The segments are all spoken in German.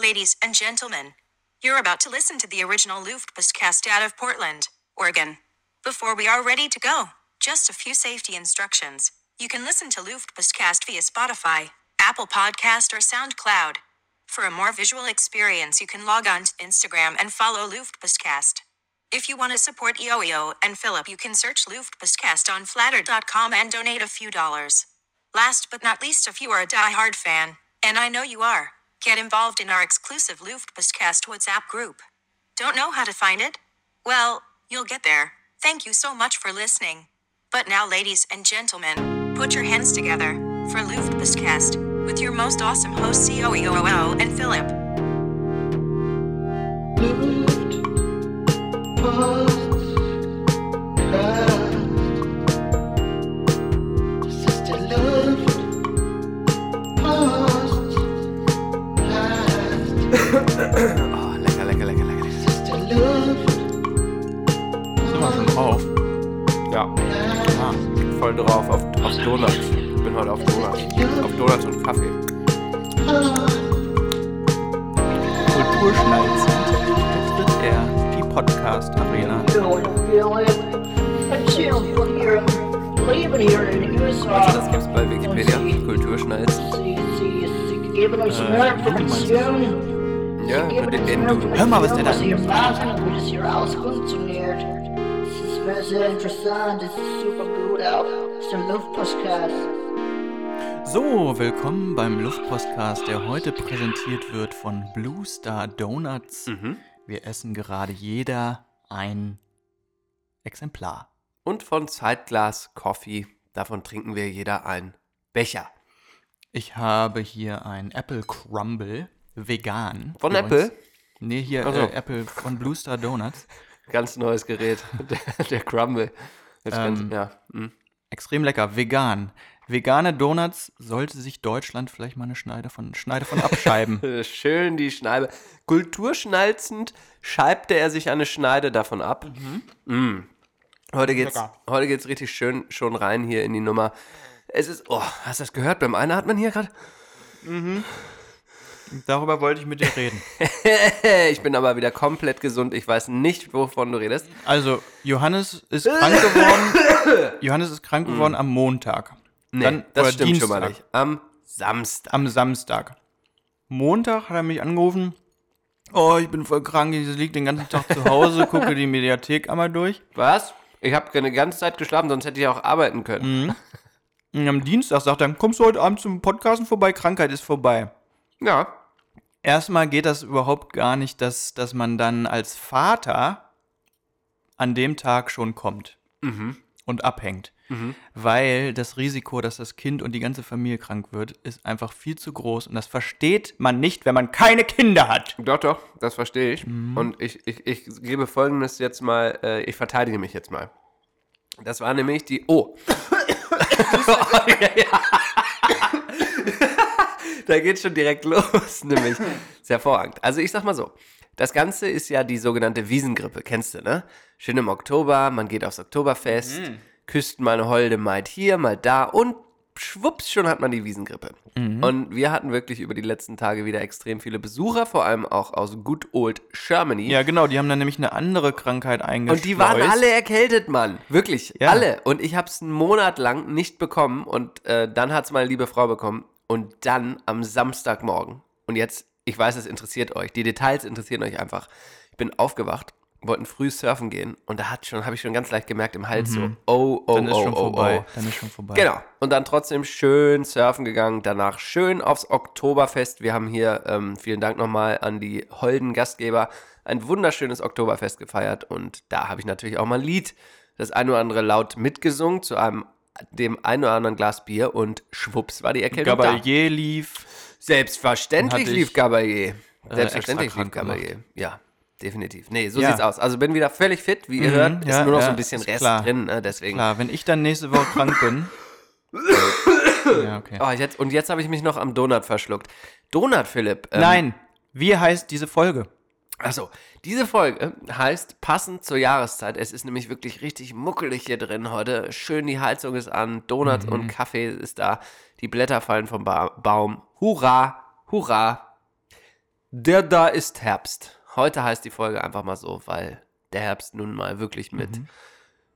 Ladies and gentlemen, you're about to listen to the original Luftpostcast out of Portland, Oregon. Before we are ready to go, just a few safety instructions. You can listen to Luftpostcast via Spotify, Apple Podcast, or SoundCloud. For a more visual experience, you can log on to Instagram and follow Luftpostcast. If you want to support EOEO and Philip, you can search Luftpostcast on flatter.com and donate a few dollars. Last but not least, if you are a die-hard fan, and I know you are, get involved in our exclusive Luftpostcast WhatsApp group. Don't know how to find it? Well, you'll get there. Thank you so much for listening. But now, ladies and gentlemen, put your hands together for Luftpostcast with your most awesome hosts, COEOO and Philip. Oh, voll drauf auf, auf Donuts. Ich bin heute auf Donuts. Auf Donuts und Kaffee. Kulturschnalzen betritt er die Podcast-Arena. Also das gibt's bei Wikipedia. Kulturschnalzen. Ja, mit Enden. Hör mal, was der da Ist sehr interessant, das sieht super gut aus. Das ist der Luftpostcast. So, willkommen beim Luftpostcast, der heute präsentiert wird von Blue Star Donuts. Mhm. Wir essen gerade jeder ein Exemplar. Und von Zeitglas Coffee. Davon trinken wir jeder ein Becher. Ich habe hier ein Apple Crumble, vegan. Von. Apple? Nee, hier Ach so. äh, Apple von Blue Star Donuts. Ganz neues Gerät. Der, der Crumble. Jetzt ganz, Ähm, ja. mhm. Extrem lecker, vegan. Vegane Donuts sollte sich Deutschland vielleicht mal eine Schneide von, Schneide von abscheiben. Schön die Schneide. Kulturschnalzend scheibte er sich eine Schneide davon ab. Mm. Heute geht's, Lecker. heute geht's richtig schön schon rein hier in die Nummer. Es ist, oh, hast du das gehört? Beim Einatmen hier gerade? Darüber wollte ich mit dir reden. ich bin aber wieder komplett gesund. Ich weiß nicht, wovon du redest. Also, Johannes ist krank geworden. Johannes ist krank geworden am Montag. Nee, Dann- das stimmt schon mal Dienstag. nicht. Am Samstag. Am Samstag. Montag hat er mich angerufen. Oh, ich bin voll krank, ich liege den ganzen Tag zu Hause, gucke die Mediathek einmal durch. Was? Ich habe eine ganze Zeit geschlafen, sonst hätte ich auch arbeiten können. Und am Dienstag sagt er, kommst du heute Abend zum Podcasten vorbei? Krankheit ist vorbei. Ja. Erstmal geht das überhaupt gar nicht, dass, dass man dann als Vater an dem Tag schon kommt und abhängt. Weil das Risiko, dass das Kind und die ganze Familie krank wird, ist einfach viel zu groß. Und das versteht man nicht, wenn man keine Kinder hat. Doch, doch, das verstehe ich. Mhm. Und ich, ich, ich gebe folgendes jetzt mal, äh, ich verteidige mich jetzt mal. Das war nämlich die. Oh. da geht schon direkt los, nämlich. Ist hervorragend. Also ich sag mal so. Das Ganze ist ja die sogenannte Wiesengrippe, kennst du, ne? Schön im Oktober, man geht aufs Oktoberfest, Mhm. küsst mal eine holde Maid hier, mal da und schwupps, schon hat man die Wiesengrippe. Mhm. Und wir hatten wirklich über die letzten Tage wieder extrem viele Besucher, vor allem auch aus Good Old Germany. Ja, genau, die haben dann nämlich eine andere Krankheit eingeschleust. Und die waren alle erkältet, Mann. Wirklich, Ja. alle. Und ich habe es einen Monat lang nicht bekommen und äh, dann hat es meine liebe Frau bekommen und dann am Samstagmorgen. Und jetzt, ich weiß, es interessiert euch. Die Details interessieren euch einfach. Ich bin aufgewacht, wollten früh surfen gehen und da hat schon, habe ich schon ganz leicht gemerkt im Hals so, oh, oh, Mhm. Dann ist oh, schon oh, vorbei. oh. Dann ist schon vorbei. Genau. Und dann trotzdem schön surfen gegangen. Danach schön aufs Oktoberfest. Wir haben hier, ähm, vielen Dank nochmal an die holden Gastgeber, ein wunderschönes Oktoberfest gefeiert. Und da habe ich natürlich auch mal ein Lied, das ein oder andere laut mitgesungen zu einem dem ein oder anderen Glas Bier und schwupps war die Erkältung da. Gabalier lief. Selbstverständlich lief Gabalier. äh, Selbstverständlich lief Gabalier. Ja, definitiv. Nee, so Ja. sieht's aus. Also bin wieder völlig fit, wie ihr hört. Ist ja, nur noch so ja, ein bisschen Rest klar. drin, ne? deswegen. Klar, wenn ich dann nächste Woche krank bin. ja, okay. Oh, jetzt, und jetzt habe ich mich noch am Donut verschluckt. Donut, Philipp. ähm, Nein, wie heißt diese Folge? Achso, diese Folge heißt passend zur Jahreszeit. Es ist nämlich wirklich richtig muckelig hier drin heute. Schön, die Heizung ist an, Donut Mhm. und Kaffee ist da, die Blätter fallen vom ba Baum. Hurra, hurra. Der da ist Herbst. Heute heißt die Folge einfach mal so, weil der Herbst nun mal wirklich mit, Mhm.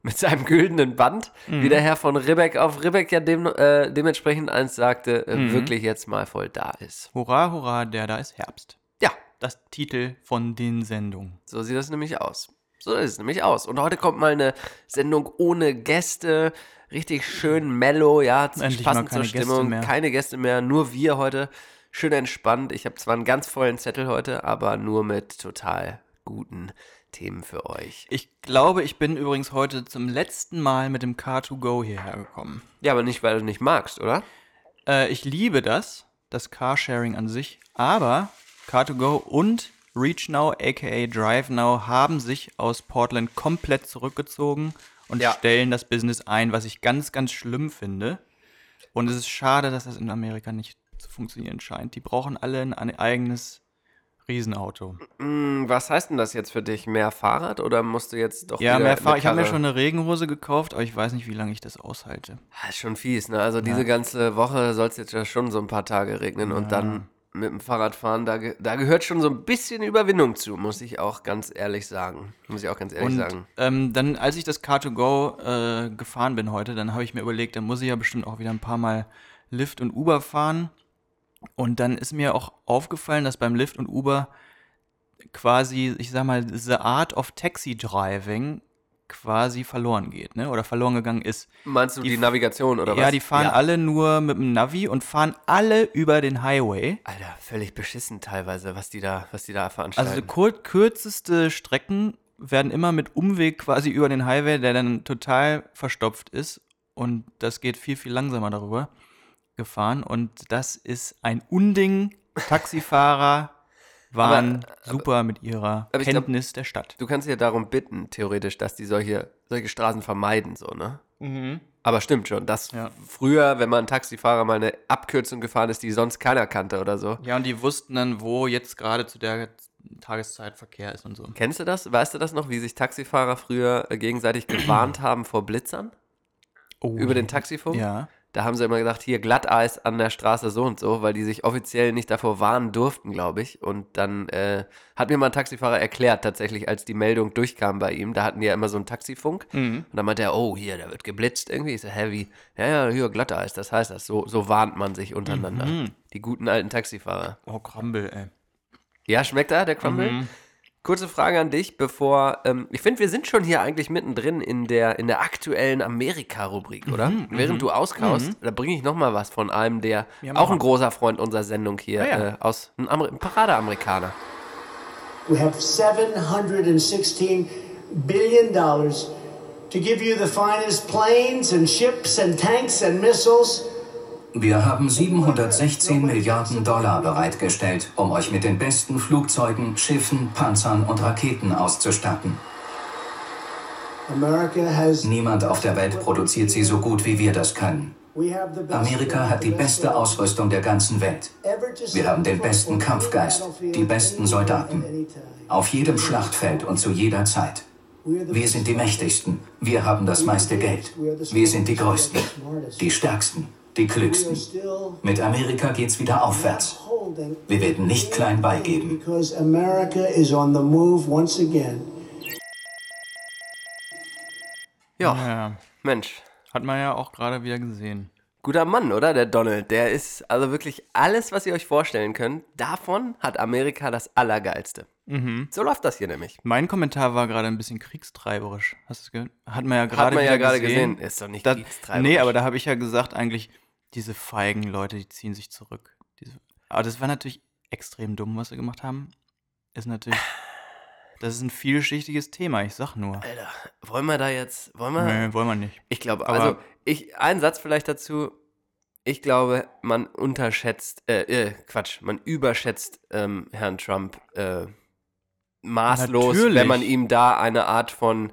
mit seinem güldenen Band, wie der Herr von Ribbeck auf Ribbeck ja dem, äh, dementsprechend eins sagte, äh, Mhm. wirklich jetzt mal voll da ist. Hurra, hurra, der da ist Herbst. Das Titel von den Sendungen. so sieht das nämlich aus. So sieht es nämlich aus. Und heute kommt mal eine Sendung ohne Gäste, richtig schön mellow, ja, Endlich passend zur keine Gäste Stimmung. mehr. Keine Gäste mehr, nur wir heute. Schön entspannt. Ich habe zwar einen ganz vollen Zettel heute, aber nur mit total guten Themen für euch. Ich glaube, ich bin übrigens heute zum letzten Mal mit dem Car2Go hierher gekommen. Ja, aber nicht, weil du nicht magst, oder? Äh, ich liebe das, das Carsharing an sich, aber Car2Go und ReachNow, aka DriveNow, haben sich aus Portland komplett zurückgezogen und Ja. stellen das Business ein, was ich ganz, ganz schlimm finde. Und es ist schade, dass das in Amerika nicht zu funktionieren scheint. Die brauchen alle ein, ein eigenes Riesenauto. Hm, was heißt denn das jetzt für dich? Mehr Fahrrad oder musst du jetzt doch Ja, mehr eine Fahr Ich habe mir schon eine Regenhose gekauft, aber ich weiß nicht, wie lange ich das aushalte. Ah, ist schon fies, ne? Also diese ganze Woche soll es jetzt ja schon so ein paar Tage regnen und dann mit dem Fahrrad fahren, da, da gehört schon so ein bisschen Überwindung zu, muss ich auch ganz ehrlich sagen. Muss ich auch ganz ehrlich Und sagen. ähm, dann, als ich das Car2Go äh, gefahren bin heute, dann habe ich mir überlegt, dann muss ich ja bestimmt auch wieder ein paar Mal Lyft und Uber fahren. Und dann ist mir auch aufgefallen, dass beim Lyft und Uber quasi, ich sag mal, the art of Taxi Driving quasi verloren geht, ne? Oder verloren gegangen ist. Meinst du die, die- Navigation oder was? Ja, die fahren alle nur mit dem Navi und fahren alle über den Highway. Alter, völlig beschissen teilweise, was die da, was die da Also veranstalten. die kur kürzeste Strecken werden immer mit Umweg quasi über den Highway, der dann total verstopft ist. Und das geht viel, viel langsamer darüber gefahren. Und das ist ein Unding. Taxifahrer waren super mit ihrer aber ich glaub- Kenntnis der Stadt. du kannst ja darum bitten, theoretisch, dass die solche, solche Straßen vermeiden, so, ne? Mhm. Aber stimmt schon, dass Ja. früher, wenn man ein Taxifahrer mal eine Abkürzung gefahren ist, die sonst keiner kannte oder so. Ja, und die wussten dann, wo jetzt gerade zu der Tageszeit Verkehr ist und so. Kennst du das? Weißt du das noch, wie sich Taxifahrer früher äh, gegenseitig gewarnt haben vor Blitzern? Oh, Über den Taxifunk? Ja. Da haben sie immer gesagt, hier Glatteis an der Straße so und so, weil die sich offiziell nicht davor warnen durften, glaube ich. Und dann äh, hat mir mal ein Taxifahrer erklärt, tatsächlich, als die Meldung durchkam bei ihm, da hatten die ja immer so einen Taxifunk. Und dann meinte er, oh, hier, da wird geblitzt irgendwie. Ich so, wie? Ja, ja, hier Glatteis, das heißt das. So, so warnt man sich untereinander. Die guten alten Taxifahrer. Oh, Krambel, ey. Ja, schmeckt er, der Crumble? Kurze Frage an dich, bevor. Ähm, ich finde, wir sind schon hier eigentlich mittendrin in der, in der aktuellen Amerika-Rubrik, oder? Während du auskaust, da bringe ich nochmal was von einem, der Ja, auch ein großer Freund unserer Sendung hier, Ah, ja. äh, aus ein, Amer ein Paradeamerikaner. We have $716 billion to give you the finest planes and ships and tanks and missiles. Wir haben 716 Milliarden Dollar bereitgestellt, um euch mit den besten Flugzeugen, Schiffen, Panzern und Raketen auszustatten. Niemand auf der Welt produziert sie so gut, wie wir das können. Amerika hat die beste Ausrüstung der ganzen Welt. Wir haben den besten Kampfgeist, die besten Soldaten. Auf jedem Schlachtfeld und zu jeder Zeit. Wir sind die Mächtigsten. Wir haben das meiste Geld. Wir sind die Größten, die Stärksten, die Klügsten. Mit Amerika geht's wieder aufwärts. Wir werden nicht klein beigeben. Because America is on the move once again. Ja, Ja, Mensch. hat man ja auch gerade wieder gesehen. Guter Mann, oder? Der Donald. Der ist also wirklich alles, was ihr euch vorstellen könnt. Davon hat Amerika das Allergeilste. Mhm. So läuft das hier nämlich. Mein Kommentar war gerade ein bisschen kriegstreiberisch. Hast du es gehört? Hat man ja gerade man ja gerade gesehen. gesehen. Ist doch nicht Da, kriegstreiberisch. nee, aber da habe ich ja gesagt, eigentlich, diese feigen Leute, die ziehen sich zurück. Diese, aber das war natürlich extrem dumm, was sie gemacht haben. Ist natürlich. Das ist ein vielschichtiges Thema, ich sag nur. Alter, wollen wir da jetzt. Wollen wir. Nee, wollen wir nicht. Ich glaube, also, ich, ein Satz vielleicht dazu. Ich glaube, man unterschätzt, äh, äh, Quatsch, man überschätzt ähm, Herrn Trump äh, maßlos, Natürlich. wenn man ihm da eine Art von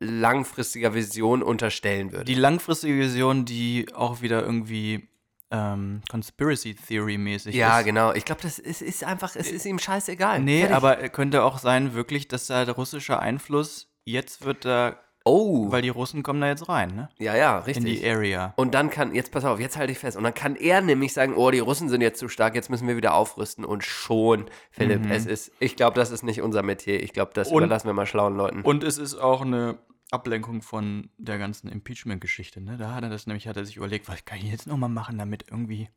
langfristiger Vision unterstellen würde. Die langfristige Vision, die auch wieder irgendwie ähm, Conspiracy Theory mäßig ja, ist. genau. Ich glaube, das ist, ist einfach, es ist ihm scheißegal. Nee, Fertig. aber könnte auch sein, wirklich, dass da der russische Einfluss, jetzt wird da Oh, Weil die Russen kommen da jetzt rein, ne? ja, ja, In richtig. die Area. Und dann kann, jetzt pass auf, jetzt halte ich fest. Und dann kann er nämlich sagen, oh, die Russen sind jetzt zu stark, jetzt müssen wir wieder aufrüsten. Und schon, Philipp, es ist, ich glaube, das ist nicht unser Metier. Ich glaube, das Mhm. Und- überlassen wir mal schlauen Leuten. Und es ist auch eine Ablenkung von der ganzen Impeachment-Geschichte, ne? Da hat er das nämlich, hat er sich überlegt, was kann ich jetzt nochmal machen, damit irgendwie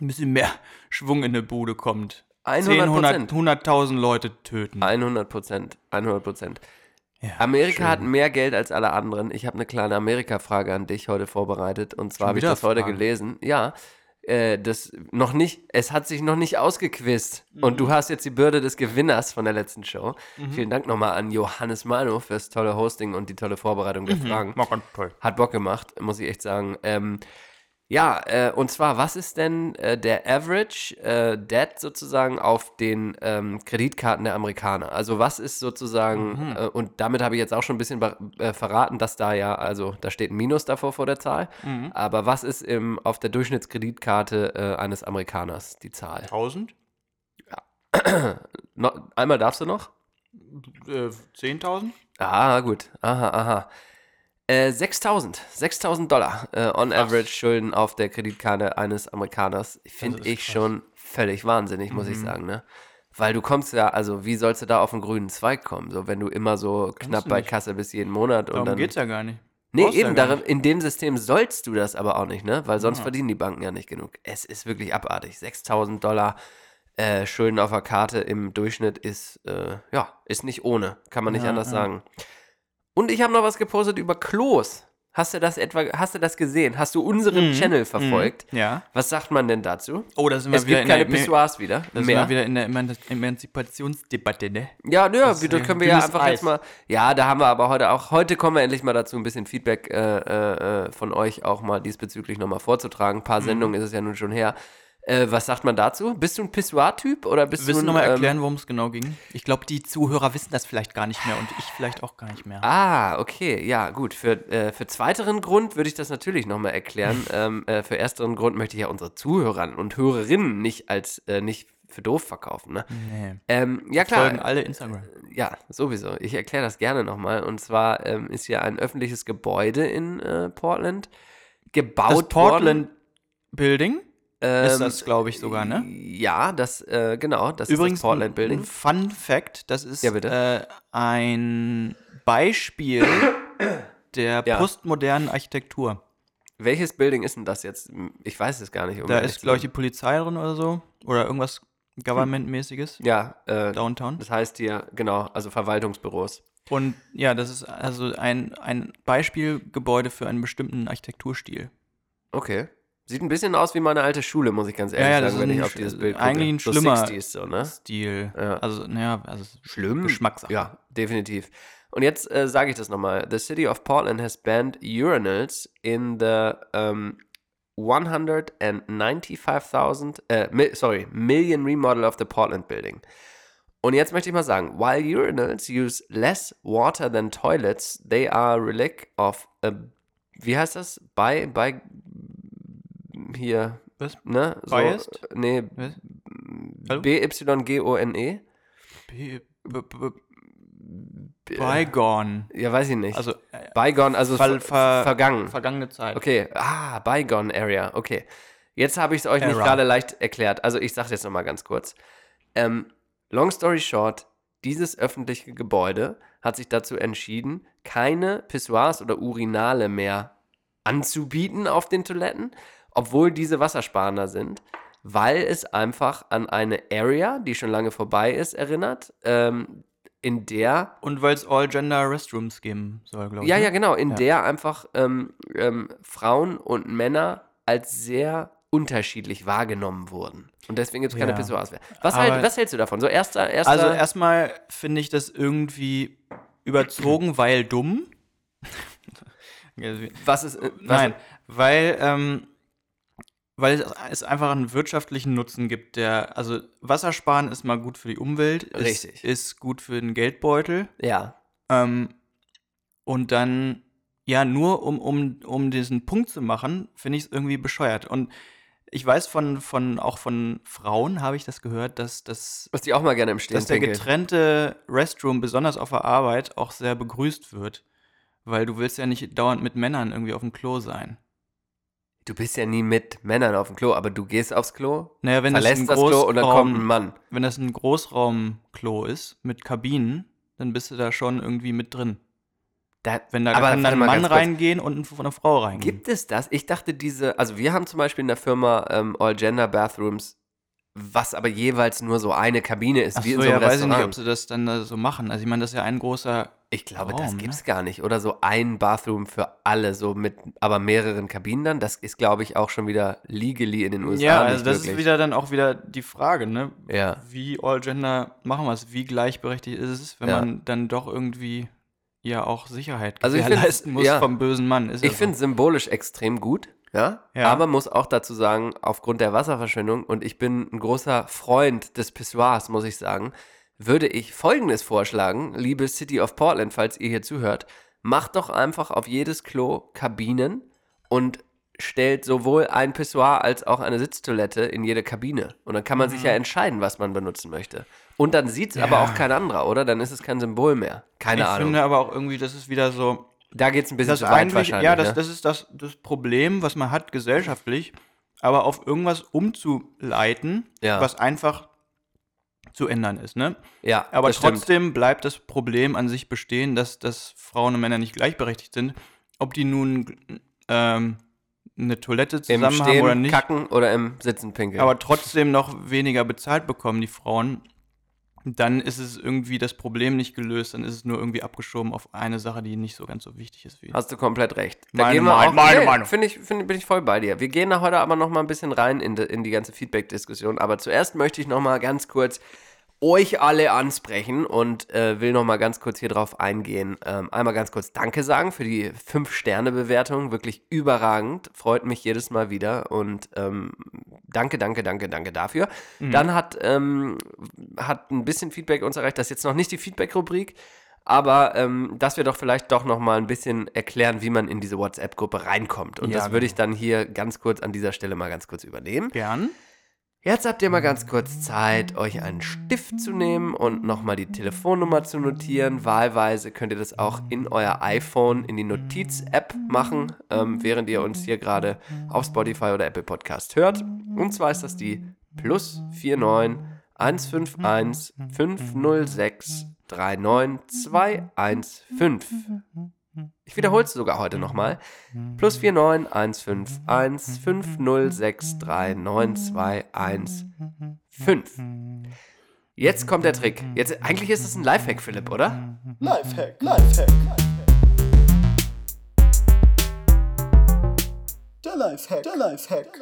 ein bisschen mehr Schwung in eine Bude kommt. 100 100 100.000 Leute töten. 100 Prozent, 100 Prozent. Ja, Amerika schön. hat mehr Geld als alle anderen. Ich habe eine kleine Amerika-Frage an dich heute vorbereitet. Und zwar habe ich das heute Fragen? gelesen. Ja, äh, das noch nicht, es hat sich noch nicht ausgequizt. Und Mhm. du hast jetzt die Bürde des Gewinners von der letzten Show. Vielen Dank nochmal an Johannes Mano fürs tolle Hosting und die tolle Vorbereitung der Fragen. Ganz toll. Hat Bock gemacht, muss ich echt sagen. Ähm, ja, äh, und zwar, was ist denn äh, der Average äh, Debt sozusagen auf den ähm, Kreditkarten der Amerikaner? Also was ist sozusagen, äh, und damit habe ich jetzt auch schon ein bisschen äh, verraten, dass da ja, also da steht ein Minus davor vor der Zahl, aber was ist im, auf der Durchschnittskreditkarte äh, eines Amerikaners die Zahl? 1000? No, einmal darfst du noch? Äh, 10.000? Ah, gut. Aha, aha. Äh, 6000. 6000 Dollar äh, on average Schulden auf der Kreditkarte eines Amerikaners. Finde ich krass. schon völlig wahnsinnig, muss ich sagen, ne? Weil du kommst ja, also wie sollst du da auf einen grünen Zweig kommen? So, wenn du immer so knapp du bei. Kasse bist jeden Monat und Darum dann. geht's ja gar nicht. Nee, Brauchst eben, darin, in dem System sollst du das aber auch nicht, ne? Weil sonst Ja. verdienen die Banken ja nicht genug. Es ist wirklich abartig. 6000 Dollar äh, Schulden auf der Karte im Durchschnitt ist, äh, ja, ist nicht ohne. Kann man nicht Ja, anders sagen. Und ich habe noch was gepostet über Klos. Hast du das etwa, hast du das gesehen? Hast du unseren Mhm, Channel verfolgt? Ja. Was sagt man denn dazu? Oh, da sind Es gibt keine der, Pissoirs wieder. Da sind mehr. wir wieder in der Eman Emanzipationsdebatte, ne? Ja, ja, Das wir, da können wir ja einfach Eis. jetzt mal. Ja, da haben wir aber heute auch. Heute kommen wir endlich mal dazu, ein bisschen Feedback äh, äh, äh, von euch auch mal diesbezüglich nochmal vorzutragen. Ein Mhm. paar Sendungen ist es ja nun schon her. Äh, was sagt man dazu? Bist du ein Pissoir-Typ oder bist Willst du nochmal ähm, erklären, worum es genau ging? Ich glaube, die Zuhörer wissen das vielleicht gar nicht mehr und ich vielleicht auch gar nicht mehr. Ah, okay, ja, gut. Für, äh, für zweiteren Grund würde ich das natürlich nochmal erklären. ähm, äh, für ersteren Grund möchte ich ja unsere Zuhörer und Hörerinnen nicht als äh, nicht für doof verkaufen. Ne? Nee. Ähm, ja, klar. Folgen alle Instagram. Ja, sowieso. Ich erkläre das gerne nochmal. Und zwar ähm, ist hier ein öffentliches Gebäude in äh, Portland gebaut Das Portland Building worden. Ähm, ist das, glaube ich, sogar, ne? Ja, das, äh, genau, das Übrigens, ist das Portland ein- Building. Ein Fun Fact: Das ist Ja, äh, ein Beispiel der Ja. postmodernen Architektur. Welches Building ist denn das jetzt? Ich weiß es gar nicht. um Da ist, glaube ich, die. Polizei drin oder so. Oder irgendwas Government-mäßiges. Ja, äh, Downtown. das heißt hier, genau, also Verwaltungsbüros. Und ja, das ist also ein, ein Beispielgebäude für einen bestimmten Architekturstil. Okay. Sieht ein bisschen aus wie meine alte Schule, muss ich ganz ehrlich ja, sagen, das ist wenn ich auf dieses Bild gucke. eigentlich ein so schlimmer 60s so, ne? Stil. Ja. Also, naja, also Schlimm. Geschmackssache. Ja, definitiv. Und jetzt äh, sage ich das nochmal. The city of Portland has banned urinals in the um, 195,000, äh, mi sorry, million remodel of the Portland building. Und jetzt möchte ich mal sagen, while urinals use less water than toilets, they are relic of, a, wie heißt das? By, by, hier, Was? ne? So, Biased? Nee? B-Y-G-O-N-E. B- b- b- Bygone. Ja, weiß ich nicht. Also äh, Bygone, also Ver- ver ver- vergangen. vergangene Zeit. Okay, ah, Bygone Area, okay. Jetzt habe ich es euch nicht Era. gerade leicht erklärt. Also ich sage jetzt nochmal ganz kurz. Ähm, long story short, dieses öffentliche Gebäude hat sich dazu entschieden, keine Pissoirs oder Urinale mehr anzubieten auf den Toiletten, obwohl diese wassersparender sind, weil es einfach an eine Area, die schon lange vorbei ist, erinnert, ähm, in der Und weil es All-Gender-Restrooms geben soll, glaube ich. ja, ne? ja, genau, in Ja. der einfach ähm, ähm, Frauen und Männer als sehr unterschiedlich wahrgenommen wurden. Und deswegen gibt es keine Ja. Pissoirs mehr. Was, halt, was hältst du davon? So erster, erster. Also erstmal finde ich das irgendwie überzogen, weil dumm. was ist. äh, Was, Nein, weil, ähm, weil es, einfach einen wirtschaftlichen Nutzen gibt, der, also Wassersparen ist mal gut für die Umwelt, ist, Richtig. ist gut für den Geldbeutel. Ja. Ähm, und dann, ja, nur um, um, um diesen Punkt zu machen, finde ich es irgendwie bescheuert. Und ich weiß von, von auch von Frauen, habe ich das gehört, dass, dass, Was die auch mal gerne im Stehen dass der pinkeln. getrennte Restroom, besonders auf der Arbeit, auch sehr begrüßt wird. Weil du willst ja nicht dauernd mit Männern irgendwie auf dem Klo sein. Du bist ja nie mit Männern auf dem Klo, aber du gehst aufs Klo, Naja, wenn das verlässt ein das Klo und dann Großraum- kommt ein Mann. Wenn das ein Großraumklo ist mit Kabinen, dann bist du da schon irgendwie mit drin. Da, Wenn da aber kann dann ein Mann reingehen und ein- eine Frau reingehen. Gibt es das? Ich dachte, diese, also wir haben zum Beispiel in der Firma ähm, All-Gender Bathrooms, was aber jeweils nur so eine Kabine ist, Ach wie so, in so einem ja, weiß ich nicht, ob Restaurant. sie das dann da so machen. Also ich meine, das ist ja ein großer Ich glaube, Raum, das ne? gibt's gar nicht. Oder so ein Bathroom für alle, so mit aber mehreren Kabinen dann. Das ist, glaube ich, auch schon wieder legally in den USA. Ja, also das möglich. ist wieder dann auch wieder die Frage, ne? Ja. Wie all gender machen wir es? Wie gleichberechtigt ist es, wenn Ja. man dann doch irgendwie ja auch Sicherheit Also gewährleisten muss ja. vom bösen Mann? Ist Ich ja finde symbolisch extrem gut, ja? Ja. Aber muss auch dazu sagen, aufgrund der Wasserverschwendung, und ich bin ein großer Freund des Pissoirs, muss ich sagen, würde ich folgendes vorschlagen, liebe City of Portland, falls ihr hier zuhört, macht doch einfach auf jedes Klo Kabinen und stellt sowohl ein Pissoir als auch eine Sitztoilette in jede Kabine. Und dann kann man sich ja entscheiden, was man benutzen möchte. Und dann sieht es aber Ja. auch kein anderer, oder? Dann ist es kein Symbol mehr. Keine ich Ahnung. finde aber auch irgendwie, das ist wieder so. da geht es ein bisschen zu weit wahrscheinlich. ja, das, ne? das ist das, das Problem, was man hat gesellschaftlich, aber auf irgendwas umzuleiten, Ja. was einfach zu ändern ist, ne? ja, Aber das stimmt. trotzdem bleibt das Problem an sich bestehen, dass, dass Frauen und Männer nicht gleichberechtigt sind. Ob die nun ähm, eine Toilette zusammen Stehen haben oder nicht, kacken oder im Sitzen pinkeln. aber trotzdem noch weniger bezahlt bekommen, die Frauen, dann ist es irgendwie das Problem nicht gelöst, dann ist es nur irgendwie abgeschoben auf eine Sache, die nicht so ganz so wichtig ist wie. Hast du komplett recht. Da Meine gehen wir Meinung, auch, meine nee, Meinung. Finde ich, find, bin ich voll bei dir. Wir gehen da heute aber noch mal ein bisschen rein in die, in die ganze Feedback-Diskussion. Aber zuerst möchte ich noch mal ganz kurz euch alle ansprechen und äh, will noch mal ganz kurz hier drauf eingehen. Ähm, einmal ganz kurz Danke sagen für die 5-Sterne-Bewertung. Wirklich überragend. Freut mich jedes Mal wieder. Und ähm, danke, danke, danke, danke dafür. Dann hat, ähm, hat ein bisschen Feedback uns erreicht. Das ist jetzt noch nicht die Feedback-Rubrik. Aber ähm, dass wir doch vielleicht doch noch mal ein bisschen erklären, wie man in diese WhatsApp-Gruppe reinkommt. Und Ja, das würde ich dann hier ganz kurz an dieser Stelle mal ganz kurz übernehmen. Gern. Jetzt habt ihr mal ganz kurz Zeit, euch einen Stift zu nehmen und nochmal die Telefonnummer zu notieren. Wahlweise könnt ihr das auch in euer iPhone in die Notiz-App machen, ähm, während ihr uns hier gerade auf Spotify oder Apple Podcast hört. Und zwar ist das die plus 49 151 506 39215. Ich wiederhole es sogar heute nochmal. Plus 49 151 506 39215. Jetzt kommt der Trick. Jetzt, eigentlich ist es ein Lifehack, Philipp, oder? Lifehack, Lifehack. Der Lifehack, der Lifehack.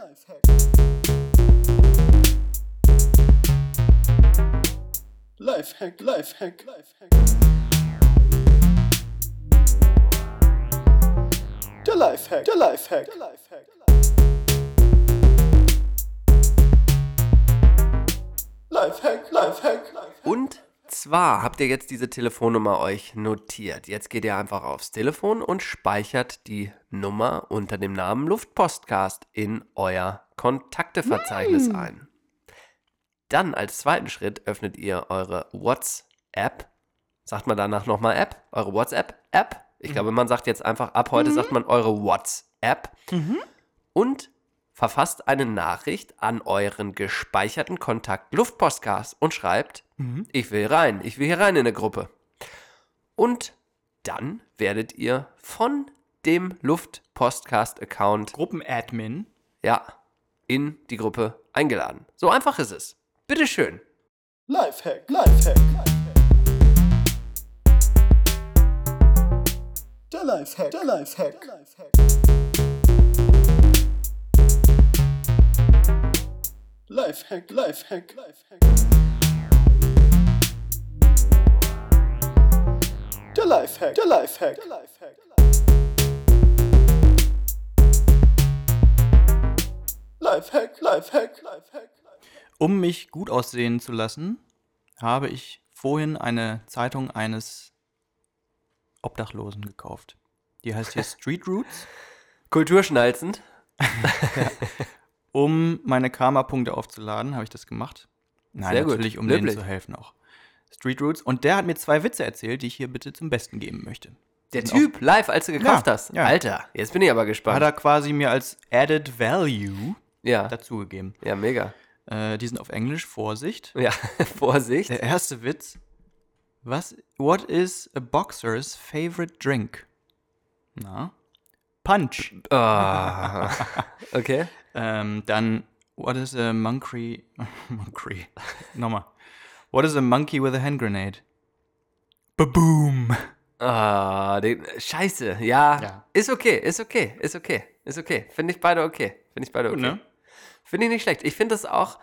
Lifehack, Lifehack, Lifehack. Der Lifehack, der Lifehack, der Lifehack. Lifehack, Lifehack, Lifehack. Und zwar habt ihr jetzt diese Telefonnummer euch notiert. Jetzt geht ihr einfach aufs Telefon und speichert die Nummer unter dem Namen Luftpostcast in euer Kontakteverzeichnis ein. Dann als zweiten Schritt öffnet ihr eure WhatsApp. Sagt man danach nochmal App? Eure WhatsApp-App? Ich glaube, man sagt jetzt einfach, ab heute sagt man eure WhatsApp. Und verfasst eine Nachricht an euren gespeicherten Kontakt Luftpostcast und schreibt, ich will rein, ich will hier rein in eine Gruppe. Und dann werdet ihr von dem Luftpostcast-Account Gruppenadmin. ja, in die Gruppe eingeladen. So einfach ist es. Bitteschön. Lifehack, Lifehack. Der Lifehack, der Lifehack. Lifehack, Lifehack, Lifehack. Der Lifehack, der Lifehack, der Lifehack. Lifehack, Lifehack, Lifehack. Um mich gut aussehen zu lassen, habe ich vorhin eine Zeitung eines Obdachlosen gekauft. Die heißt hier Street Roots. Kulturschnalzend. Um meine Karma-Punkte aufzuladen, habe ich das gemacht. Nein, Sehr gut, natürlich, um löblich. denen zu helfen auch. Street Roots. Und der hat mir zwei Witze erzählt, die ich hier bitte zum Besten geben möchte. Der sind Typ, live, als du gekauft Ja, hast. ja. Alter, jetzt bin ich aber gespannt. Hat er quasi mir als Added Value ja. dazugegeben. ja, mega. Äh, die sind auf Englisch, Vorsicht. Ja, Vorsicht. Der erste Witz. Was, what is a boxer's favorite drink? Na? Punch. Ah. okay. Ähm, dann, what is a monkey, monkey, nochmal. What is a monkey with a hand grenade? Baboom. Ah, den, scheiße. Ja, Ja. Ist okay, ist okay, ist okay, ist okay. Finde ich beide okay. Finde ich beide okay. Gut, ne? Finde ich nicht schlecht. Ich finde es auch,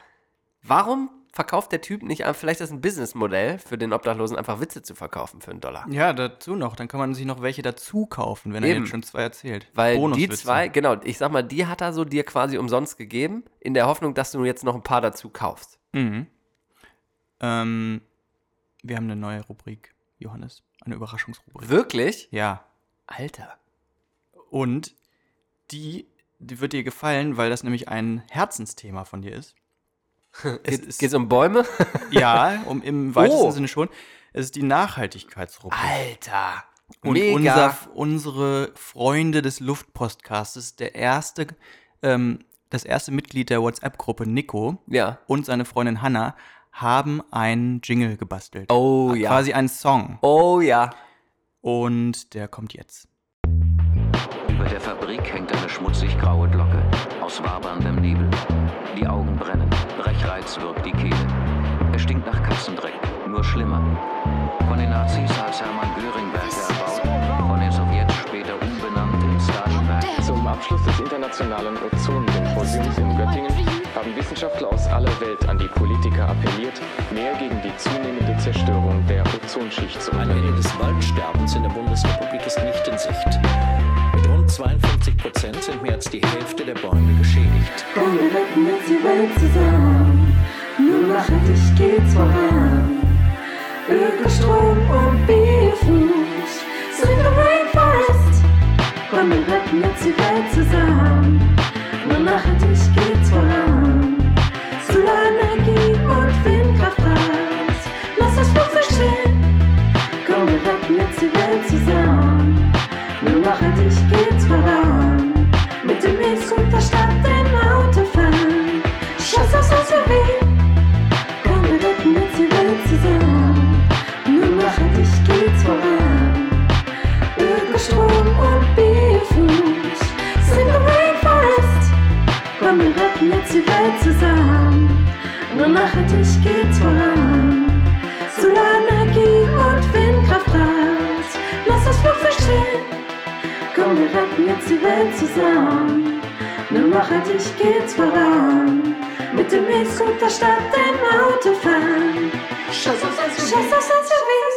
warum verkauft der Typ nicht, vielleicht ist das ein Businessmodell für den Obdachlosen, einfach Witze zu verkaufen für einen Dollar. Ja, dazu noch. Dann kann man sich noch welche dazu kaufen, wenn er Eben. jetzt schon zwei erzählt. Weil die zwei, genau, ich sag mal, die hat er so dir quasi umsonst gegeben, in der Hoffnung, dass du jetzt noch ein paar dazu kaufst. Mhm. Ähm, wir haben eine neue Rubrik, Johannes. Eine Überraschungsrubrik. Wirklich? Ja. Alter. Und die, die wird dir gefallen, weil das nämlich ein Herzensthema von dir ist. Es Geht ist- es um Bäume? Ja, um, im weitesten Oh. Sinne schon. Es ist die Nachhaltigkeitsrubrik. Alter. Und Mega. unser, unsere Freunde des Luftpostcastes, der erste, ähm, das erste Mitglied der WhatsApp-Gruppe, Nico, ja. und seine Freundin Hanna, haben einen Jingle gebastelt. Oh ja. Quasi einen Song. Oh ja. Und der kommt jetzt. Über der Fabrik hängt eine schmutzig graue Glocke aus waberndem Nebel. Die Augen brennen, Brechreiz wirkt die Kehle. Es stinkt nach Katzendreck, nur schlimmer. Von den Nazis als Hermann Göringwerke erbaut, von den Sowjets später umbenannt in Stalinwerk. Zum Abschluss des Internationalen Ozonsymposiums in Göttingen haben Wissenschaftler aus aller Welt an die Politiker appelliert, mehr gegen die zunehmende Zerstörung der Ozonschicht zu Ein unternehmen. Ende des Waldsterbens in der Bundesrepublik ist nicht in Sicht. Mit rund 52 Prozent sind mehr als die Hälfte der Bäume geschädigt. Komm, wir retten jetzt Nur nachhaltig geht's voran. Ökostrom und Biofuß sind the Rainforest. Komm, wir retten jetzt die Welt zusammen. Nur nachhaltig jetzt die Welt zusammen. Nur nachhaltig geht's voran. Solarenergie und Windkraftpreis. Lass das Flugzeug stehen. Komm, wir retten jetzt die Welt zusammen. Nur nachhaltig geht's voran. Mit dem E-Scooter statt dem Autofahren. Scheiß aufs SUV.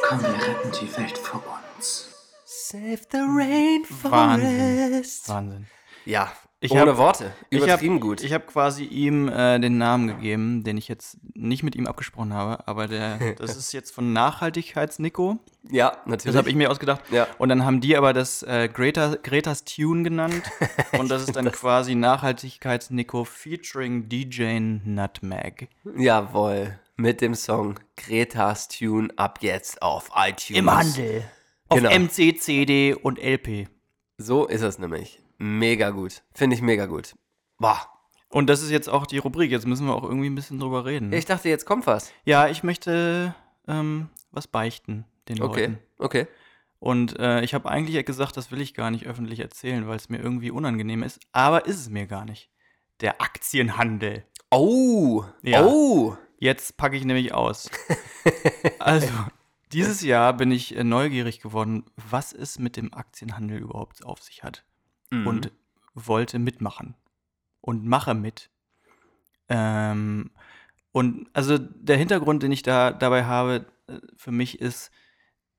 Komm, wir retten die Welt für uns. Save the rainforest. Wahnsinn. Wahnsinn. Ja, Ich ohne hab- Worte. Ich Übertrieben hab, gut. Ich habe quasi ihm äh, den Namen gegeben, den ich jetzt nicht mit ihm abgesprochen habe, aber der, das ist jetzt von Nachhaltigkeits-Nico. ja, natürlich. Das habe ich mir ausgedacht. Ja. Und dann haben die aber das äh, Greta, Greta's Tune genannt. Und das ist dann quasi Nachhaltigkeits-Nico featuring DJ Nutmeg. Jawohl. Mit dem Song Greta's Tune ab jetzt auf iTunes. Auf Genau. MC, CD und LP. So ist es nämlich. Mega gut. Finde ich mega gut. Boah. Und das ist jetzt auch die Rubrik. Jetzt müssen wir auch irgendwie ein bisschen drüber reden. Ich dachte, jetzt kommt was. Ja, ich möchte ähm, was beichten den Okay, Leuten. okay. Und äh, ich habe eigentlich gesagt, das will ich gar nicht öffentlich erzählen, weil es mir irgendwie unangenehm ist. Aber ist es mir gar nicht. Der Aktienhandel. Oh. Ja. Oh. Jetzt packe ich nämlich aus. also, dieses Jahr bin ich äh, neugierig geworden, was es mit dem Aktienhandel überhaupt auf sich hat. Mhm. Und wollte mitmachen. Und mache mit. Ähm, und also der Hintergrund, den ich da dabei habe, äh, für mich ist,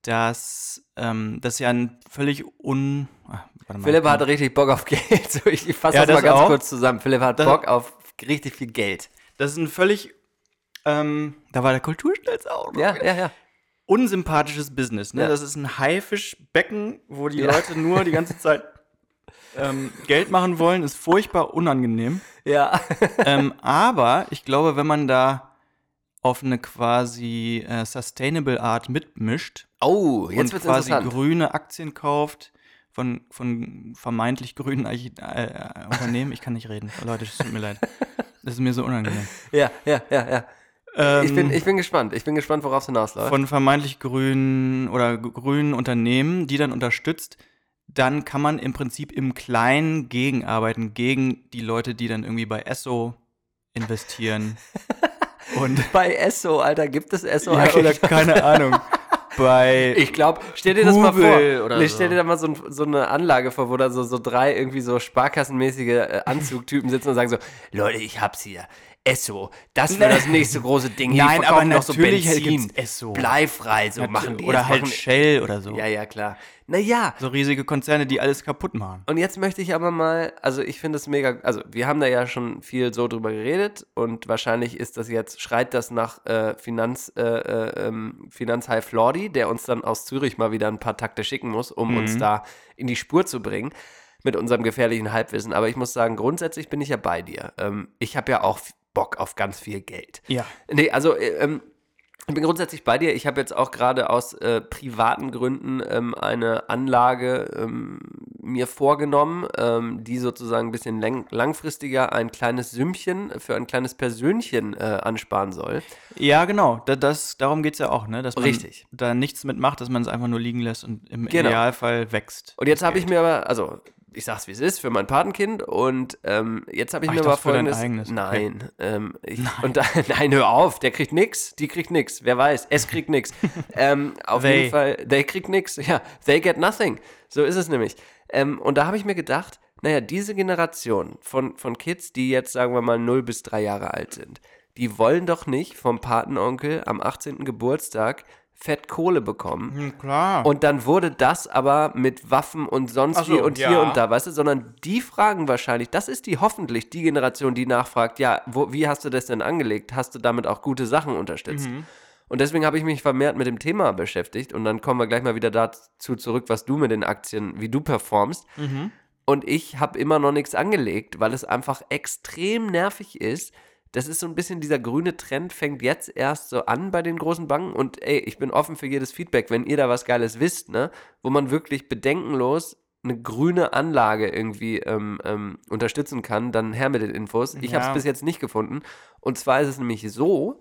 dass ähm, das ja ein völlig un. Ah, warte mal, Philipp hatte richtig Bock auf Geld. So, ich fasse Ja, das, mal das ganz auch. kurz zusammen. Philipp hat Das- Bock auf richtig viel Geld. Das ist ein völlig. Ähm, da war der Kulturstelz auch. Ja, ja, ja. unsympathisches Business. Ne? Ja. Das ist ein Haifischbecken, wo die Ja. Leute nur die ganze Zeit ähm, Geld machen wollen. Ist furchtbar unangenehm. Ja. ähm, aber ich glaube, wenn man da auf eine quasi äh, sustainable Art mitmischt, Oh, jetzt und quasi grüne Aktien kauft von, von vermeintlich grünen Archi äh, äh, Unternehmen. Ich kann nicht reden. Leute, es tut mir leid. Das ist mir so unangenehm. Ja, ja, ja, ja. Ähm, ich, bin, ich bin gespannt. Ich bin gespannt, worauf es hinausläuft. von vermeintlich grünen oder grünen Unternehmen, die dann unterstützt, dann kann man im Prinzip im Kleinen gegenarbeiten, gegen die Leute, die dann irgendwie bei Esso investieren. Und Bei Esso, Alter, gibt es Esso ja, oder keine Ahnung. Bei Ich glaube, stell dir das mal vor. Google oder so. Stell dir da mal so, so eine Anlage vor, wo da so, so drei irgendwie so sparkassenmäßige äh, Anzugtypen sitzen und sagen so, Leute, ich hab's hier. Esso, das wird das nächste große Ding. Hier, Nein, aber noch so natürlich Benzin, gibt's Esso. bleifrei, so Natu- machen die. oder halt machen, Shell oder so. Ja, ja, klar. Naja, So riesige Konzerne, die alles kaputt machen. und jetzt möchte ich aber mal, also ich finde es mega, also wir haben da ja schon viel so drüber geredet und wahrscheinlich ist das jetzt, schreit das nach äh, Finanz, äh, äh, ähm, Finanzhai Flordi, der uns dann aus Zürich mal wieder ein paar Takte schicken muss, um uns Mhm. da in die Spur zu bringen mit unserem gefährlichen Halbwissen. Aber ich muss sagen, grundsätzlich bin ich ja bei dir. Ähm, ich habe ja auch Bock auf ganz viel Geld. Ja. Nee, also äh, ähm, ich bin grundsätzlich bei dir. Ich habe jetzt auch gerade aus äh, privaten Gründen ähm, eine Anlage ähm, mir vorgenommen, ähm, die sozusagen ein bisschen läng langfristiger ein kleines Sümmchen für ein kleines Persönchen äh, ansparen soll. Ja, genau. Da, das, darum geht es ja auch, ne? Dass man Richtig. da nichts mitmacht, dass man es einfach nur liegen lässt und im Genau. Idealfall wächst. Und jetzt habe ich mir aber, also ich sag's wie es ist, für mein Patenkind und ähm, jetzt habe ich Ach, mir ich für dein folgendes. eigenes, okay. Nein, ähm, ich, Und da, nein, hör auf, der kriegt nix, die kriegt nix, wer weiß, es kriegt nix. ähm, auf They. jeden Fall, they kriegt nix, ja, they get nothing. So ist es nämlich. Ähm, und da habe ich mir gedacht, naja, diese Generation von, von Kids, die jetzt, sagen wir mal, 0 bis 3 Jahre alt sind, die wollen doch nicht vom Patenonkel am 18. Geburtstag fett Kohle bekommen. Hm, klar. Und dann wurde das aber mit Waffen und sonst so, wie und hier ja. und da, weißt du, sondern die fragen wahrscheinlich, das ist die hoffentlich die Generation, die nachfragt, ja, wo, wie hast du das denn angelegt? Hast du damit auch gute Sachen unterstützt? Mhm. Und deswegen habe ich mich vermehrt mit dem Thema beschäftigt und dann kommen wir gleich mal wieder dazu zurück, was du mit den Aktien, wie du performst. Mhm. Und ich habe immer noch nichts angelegt, weil es einfach extrem nervig ist. Das ist so ein bisschen dieser grüne Trend, fängt jetzt erst so an bei den großen Banken. Und ey, ich bin offen für jedes Feedback, wenn ihr da was Geiles wisst, ne, wo man wirklich bedenkenlos eine grüne Anlage irgendwie ähm, ähm, unterstützen kann, dann her mit den Infos. Ich habe es Ja. bis jetzt nicht gefunden. Und zwar ist es nämlich so,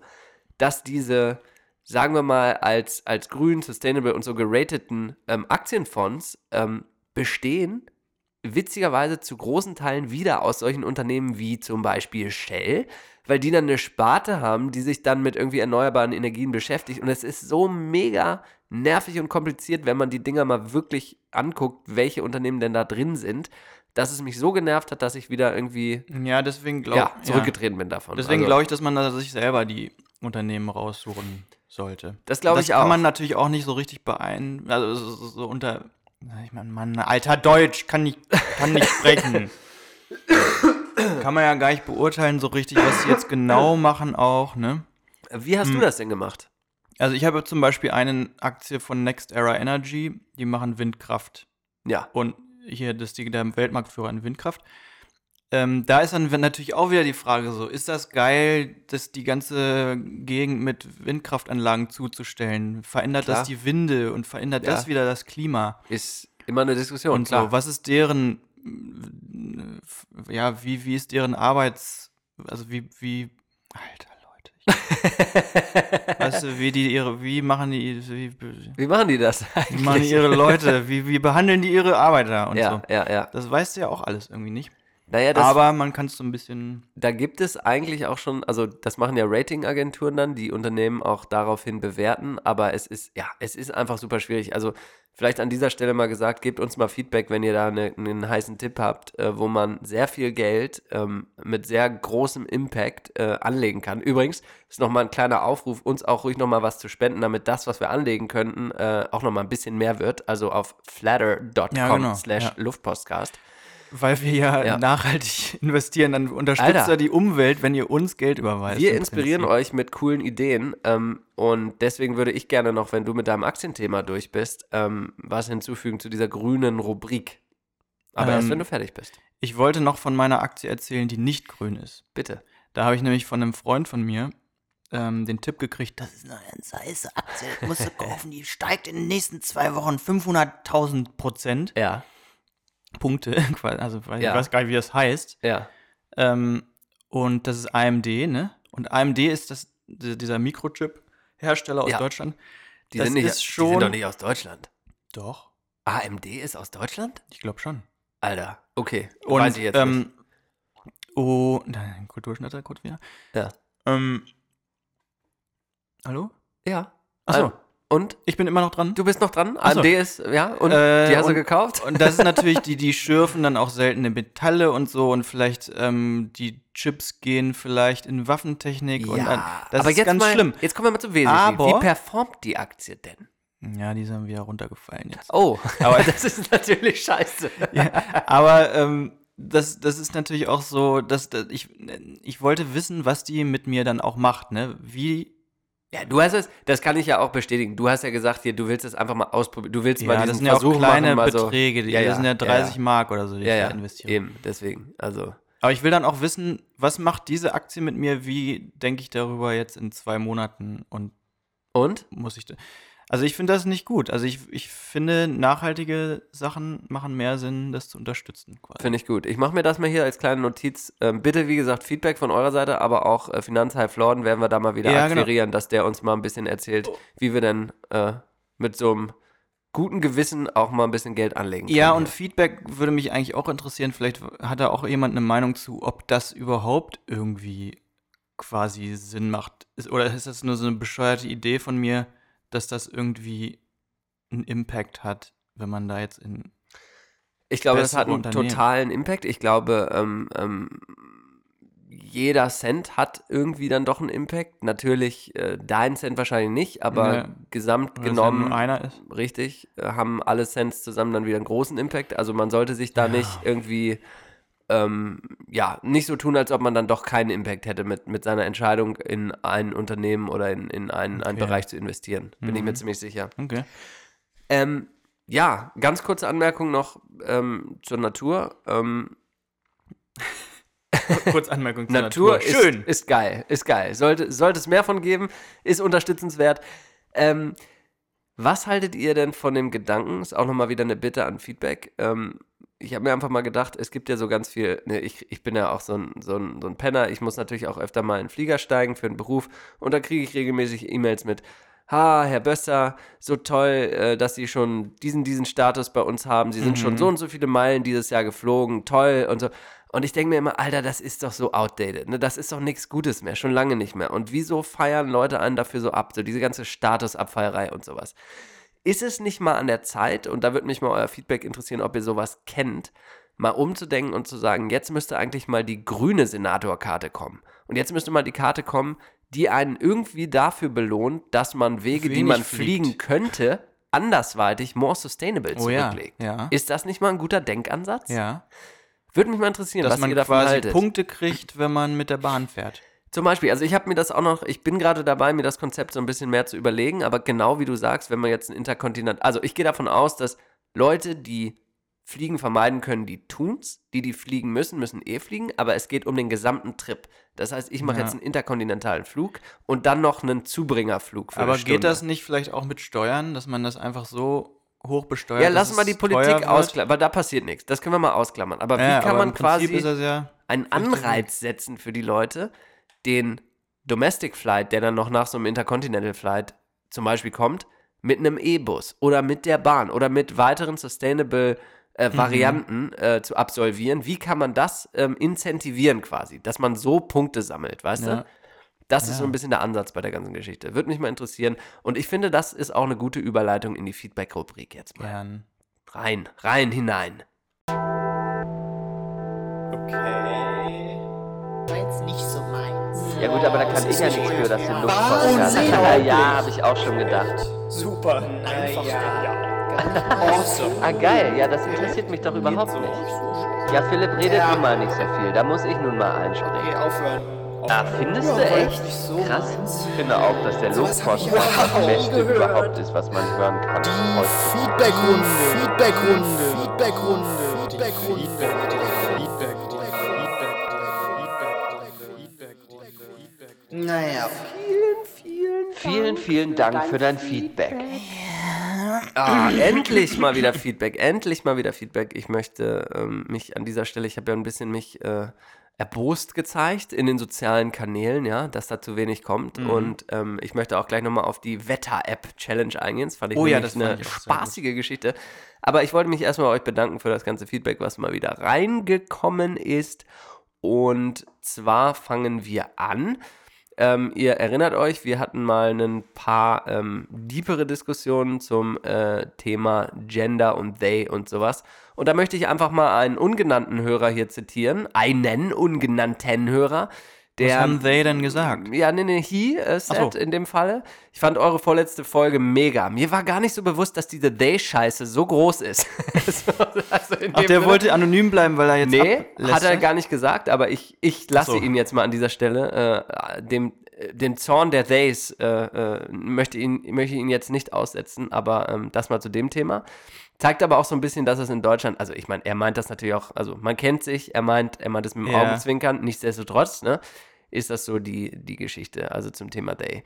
dass diese, sagen wir mal, als, als grün, sustainable und so gerateten ähm, Aktienfonds ähm, bestehen witzigerweise zu großen Teilen wieder aus solchen Unternehmen wie zum Beispiel Shell, weil die dann eine Sparte haben, die sich dann mit irgendwie erneuerbaren Energien beschäftigt. Und es ist so mega nervig und kompliziert, wenn man die Dinger mal wirklich anguckt, welche Unternehmen denn da drin sind, dass es mich so genervt hat, dass ich wieder irgendwie Ja, deswegen glaube ja, zurückgetreten bin davon. Deswegen Also- glaube ich, dass man da sich selber die Unternehmen raussuchen sollte. Das glaube ich Das kann auch. man natürlich auch nicht so richtig beein... Also so, unter... Ich meine, Mann, alter Deutsch, kann nicht, kann nicht sprechen. kann man ja gar nicht beurteilen so richtig, was sie jetzt genau machen auch, ne? Wie hast du Hm. das denn gemacht? Also ich habe zum Beispiel eine Aktie von Next Era Energy, die machen Windkraft. Ja. Und hier, das ist die, der Weltmarktführer in Windkraft. Ähm, da ist dann natürlich auch wieder die Frage so, ist das geil, dass die ganze Gegend mit Windkraftanlagen zuzustellen? Verändert Klar. das die Winde und verändert Ja. das wieder das Klima? Ist immer eine Diskussion. Und klar. so, was ist deren, ja, wie, wie ist deren Arbeits, also wie, wie, alter Leute. Ich, weißt du, wie die ihre, wie machen die, wie, Wie machen die das wie eigentlich? machen die ihre Leute, wie, wie behandeln die ihre Arbeiter und Ja, so. ja, ja. Das weißt du ja auch alles irgendwie nicht. Naja, das, Aber man kann es so ein bisschen. da gibt es eigentlich auch schon, also das machen ja Ratingagenturen dann, die Unternehmen auch daraufhin bewerten, aber es ist, ja, es ist einfach super schwierig. Also vielleicht an dieser Stelle mal gesagt, gebt uns mal Feedback, wenn ihr da eine, einen heißen Tipp habt, äh, wo man sehr viel Geld ähm, mit sehr großem Impact äh, anlegen kann. Übrigens ist nochmal ein kleiner Aufruf, uns auch ruhig nochmal was zu spenden, damit das, was wir anlegen könnten, äh, auch nochmal ein bisschen mehr wird. Also auf flatter.com Ja, genau, slash ja. Weil wir ja, Ja. nachhaltig investieren, dann unterstützt Alter. ihr die Umwelt, wenn ihr uns Geld überweist. Wir inspirieren euch mit coolen Ideen ähm, und deswegen würde ich gerne noch, wenn du mit deinem Aktienthema durch bist, ähm, was hinzufügen zu dieser grünen Rubrik. Aber erst Ähm, wenn du fertig bist. Ich wollte noch von meiner Aktie erzählen, die nicht grün ist. Bitte. Da habe ich nämlich von einem Freund von mir ähm, den Tipp gekriegt, das ist eine heiße Aktie, musst du kaufen, die steigt in den nächsten zwei Wochen 500.000 Prozent. Ja. Punkte, also weiß- Ja. ich weiß gar nicht, wie das heißt. Ja. Ähm, und das ist AMD, ne? Und AMD ist das, di- dieser Mikrochip-Hersteller aus Ja. Deutschland. Die, das sind nicht, ist die schon. sind doch nicht aus Deutschland. Doch, AMD ist aus Deutschland? ich glaube schon. Alter, okay. Und, Weiß ich jetzt nicht. ähm, Oh, nein, Kulturschnitter kurz wieder. Ja. Ähm, hallo? Ja. Achso. Ähm, und? Ich bin immer noch dran. Du bist noch dran? Ach so. AMD ist, ja, und Äh, die hast du und- gekauft? Und das ist natürlich, die, die schürfen dann auch seltene Metalle und so und vielleicht ähm, die Chips gehen vielleicht in Waffentechnik und dann, das aber ist jetzt ganz mal, schlimm. Jetzt kommen wir mal zum Wesentlichen. Aber- Wie performt die Aktie denn? Ja, die sind wieder runtergefallen jetzt. Oh, Aber- aber das ist natürlich scheiße. ja, aber ähm, das, das ist natürlich auch so, dass, dass ich, ich wollte wissen, was die mit mir dann auch macht, ne? Wie. Ja, du hast es, das kann ich ja auch bestätigen. Du hast ja gesagt, hier, du willst es einfach mal ausprobieren. Du willst mal Ja, diesen das sind ja auch kleine machen, mal. Beträge, die, Ja, das ja, sind ja ja, 30 ja. Mark oder so, die ich da investiere. eben, deswegen. Also, Aber ich will dann auch wissen, was macht diese Aktie mit mir? Wie denke ich darüber jetzt in zwei Monaten? Und und? muss ich. Also ich finde das nicht gut. Also ich, ich finde, nachhaltige Sachen machen mehr Sinn, das zu unterstützen. Finde ich gut. Ich mache mir das mal hier als kleine Notiz. Ähm, bitte, wie gesagt, Feedback von eurer Seite, aber auch äh, Finanzhive Lorden werden wir da mal wieder Ja, genau. akquirieren, dass der uns mal ein bisschen erzählt, wie wir denn äh, mit so einem guten Gewissen auch mal ein bisschen Geld anlegen können. Ja, und. Feedback würde mich eigentlich auch interessieren. Vielleicht hat da auch jemand eine Meinung zu, ob das überhaupt irgendwie quasi Sinn macht. Oder ist das nur so eine bescheuerte Idee von mir, dass das irgendwie einen Impact hat, wenn man da jetzt in. Ich glaube, das hat einen totalen Impact. Ich glaube, ähm, ähm, jeder Cent hat irgendwie dann doch einen Impact. Natürlich äh, dein Cent wahrscheinlich nicht, aber Ja. gesamt genommen, nur einer ist. richtig, äh, haben alle Cents zusammen dann wieder einen großen Impact. Also man sollte sich da nicht irgendwie, ähm, ja, nicht so tun, als ob man dann doch keinen Impact hätte mit, mit seiner Entscheidung, in ein Unternehmen oder in, in einen, einen Okay. Bereich zu investieren. Bin ich mir Mhm. ziemlich sicher. Okay. Ähm, ja, ganz kurze Anmerkung noch ähm, zur Natur. Ähm, Kurz Anmerkung zur Natur, Natur. Ist, Schön. ist geil, ist geil. Sollte, sollte es mehr von geben, ist unterstützenswert. Ähm, was haltet ihr denn von dem Gedanken? Ist auch nochmal wieder eine Bitte an Feedback. Ähm, ich habe mir einfach mal gedacht, es gibt ja so ganz viel, ne, ich, ich bin ja auch so ein, so, ein, so ein Penner, ich muss natürlich auch öfter mal in den Flieger steigen für einen Beruf und da kriege ich regelmäßig E-Mails mit, ha, Herr Bösser, so toll, äh, dass Sie schon diesen, diesen Status bei uns haben, Sie sind schon Mhm. so und so viele Meilen dieses Jahr geflogen, toll und so. Und ich denke mir immer, Alter, das ist doch so outdated, ne? das ist doch nichts Gutes mehr, schon lange nicht mehr. Und wieso feiern Leute einen dafür so ab, so diese ganze Statusabfeierei und sowas? Ist es nicht mal an der Zeit, und da würde mich mal euer Feedback interessieren, ob ihr sowas kennt, mal umzudenken und zu sagen, jetzt müsste eigentlich mal die grüne Senatorkarte kommen. Und jetzt müsste mal die Karte kommen, die einen irgendwie dafür belohnt, dass man Wege, die Wenig man fliegt. fliegen könnte, andersweitig more sustainable Oh ja, zurücklegt. ja. Ist das nicht mal ein guter Denkansatz? Ja. Würde mich mal interessieren, Dass was man ihr davon quasi haltet. Punkte kriegt, wenn man mit der Bahn fährt. Zum Beispiel, also ich habe mir das auch noch, ich bin gerade dabei, mir das Konzept so ein bisschen mehr zu überlegen, aber genau wie du sagst, wenn man jetzt ein Interkontinent, also ich gehe davon aus, dass Leute, die Fliegen vermeiden können, die tun's, die, die fliegen müssen, müssen eh fliegen, aber es geht um den gesamten Trip. Das heißt, ich mache Ja. jetzt einen interkontinentalen Flug und dann noch einen Zubringerflug für Aber geht das nicht vielleicht auch mit Steuern, dass man das einfach so hoch besteuert? Ja, lassen wir die Politik ausklammern, aber da passiert nichts. Das können wir mal ausklammern. Aber Ja, wie kann man quasi ja einen Anreiz setzen für die Leute, den Domestic Flight, der dann noch nach so einem Intercontinental Flight zum Beispiel kommt, mit einem E-Bus oder mit der Bahn oder mit weiteren Sustainable äh, Mhm. Varianten äh, zu absolvieren. Wie kann man das ähm, incentivieren quasi, dass man so Punkte sammelt, weißt Ja. du? Das ist Ja. so ein bisschen der Ansatz bei der ganzen Geschichte. Würde mich mal interessieren. Und ich finde, das ist auch eine gute Überleitung in die Feedback-Rubrik jetzt mal. Gern. Rein, rein hinein. War jetzt nicht so. Ja gut, aber da kann ich ja nichts für, dass den Luftpostcast. Unglaublich. Ja, ja, habe ich auch schon gedacht. Super. Einfach Awesome. Ah, geil. Ja, das interessiert mich doch überhaupt nicht. Ja, Philipp redet nun mal nicht so viel. Da muss ich nun mal einspringen. Okay, aufhören. Ah, findest Ja, du echt? nicht so Krass. Ich finde auch, dass der Luftpostcast das Beste gehört. überhaupt ist, was man hören kann. heutzutage. Feedbackrunde, Feedbackrunde, Feedbackrunde, Feedbackrunde. Naja, okay. Vielen, vielen Dank für dein Feedback. Ah, endlich mal wieder Feedback, endlich mal wieder Feedback. Ich möchte ähm, mich an dieser Stelle, ich habe ja ein bisschen mich äh, erbost gezeigt in den sozialen Kanälen, ja, dass da zu wenig kommt. Mhm. Und ähm, ich möchte auch gleich nochmal auf die Wetter-App-Challenge eingehen. Das fand ich Oh ja, das eine spaßige Geschichte. Aber ich wollte mich erstmal bei euch bedanken für das ganze Feedback, was mal wieder reingekommen ist. Und zwar fangen wir an. Ähm, ihr erinnert euch, wir hatten mal ein paar ähm, deepere Diskussionen zum äh, Thema Gender und They und sowas. Und da möchte ich einfach mal einen ungenannten Hörer hier zitieren. Einen ungenannten Hörer. Der, Was haben they denn gesagt? Ja, nee, nee, he äh, said so. in dem Falle. Ich fand eure vorletzte Folge mega. Mir war gar nicht so bewusst, dass diese They-Scheiße so groß ist. So, also in Ach, der Sinne- wollte anonym bleiben, weil er jetzt Nee, ablässt, hat er ja? gar nicht gesagt, aber ich, ich lasse so. ihn jetzt mal an dieser Stelle. Äh, dem, äh, dem Zorn der Theys äh, äh, möchte, ihn, möchte ihn jetzt nicht aussetzen, aber ähm, das mal zu dem Thema. Zeigt aber auch so ein bisschen, dass es in Deutschland, also ich meine, er meint das natürlich auch, also man kennt sich, er meint, er meint es mit dem Ja. Augenzwinkern, nichtsdestotrotz, ne, ist das so die, die Geschichte, also zum Thema They.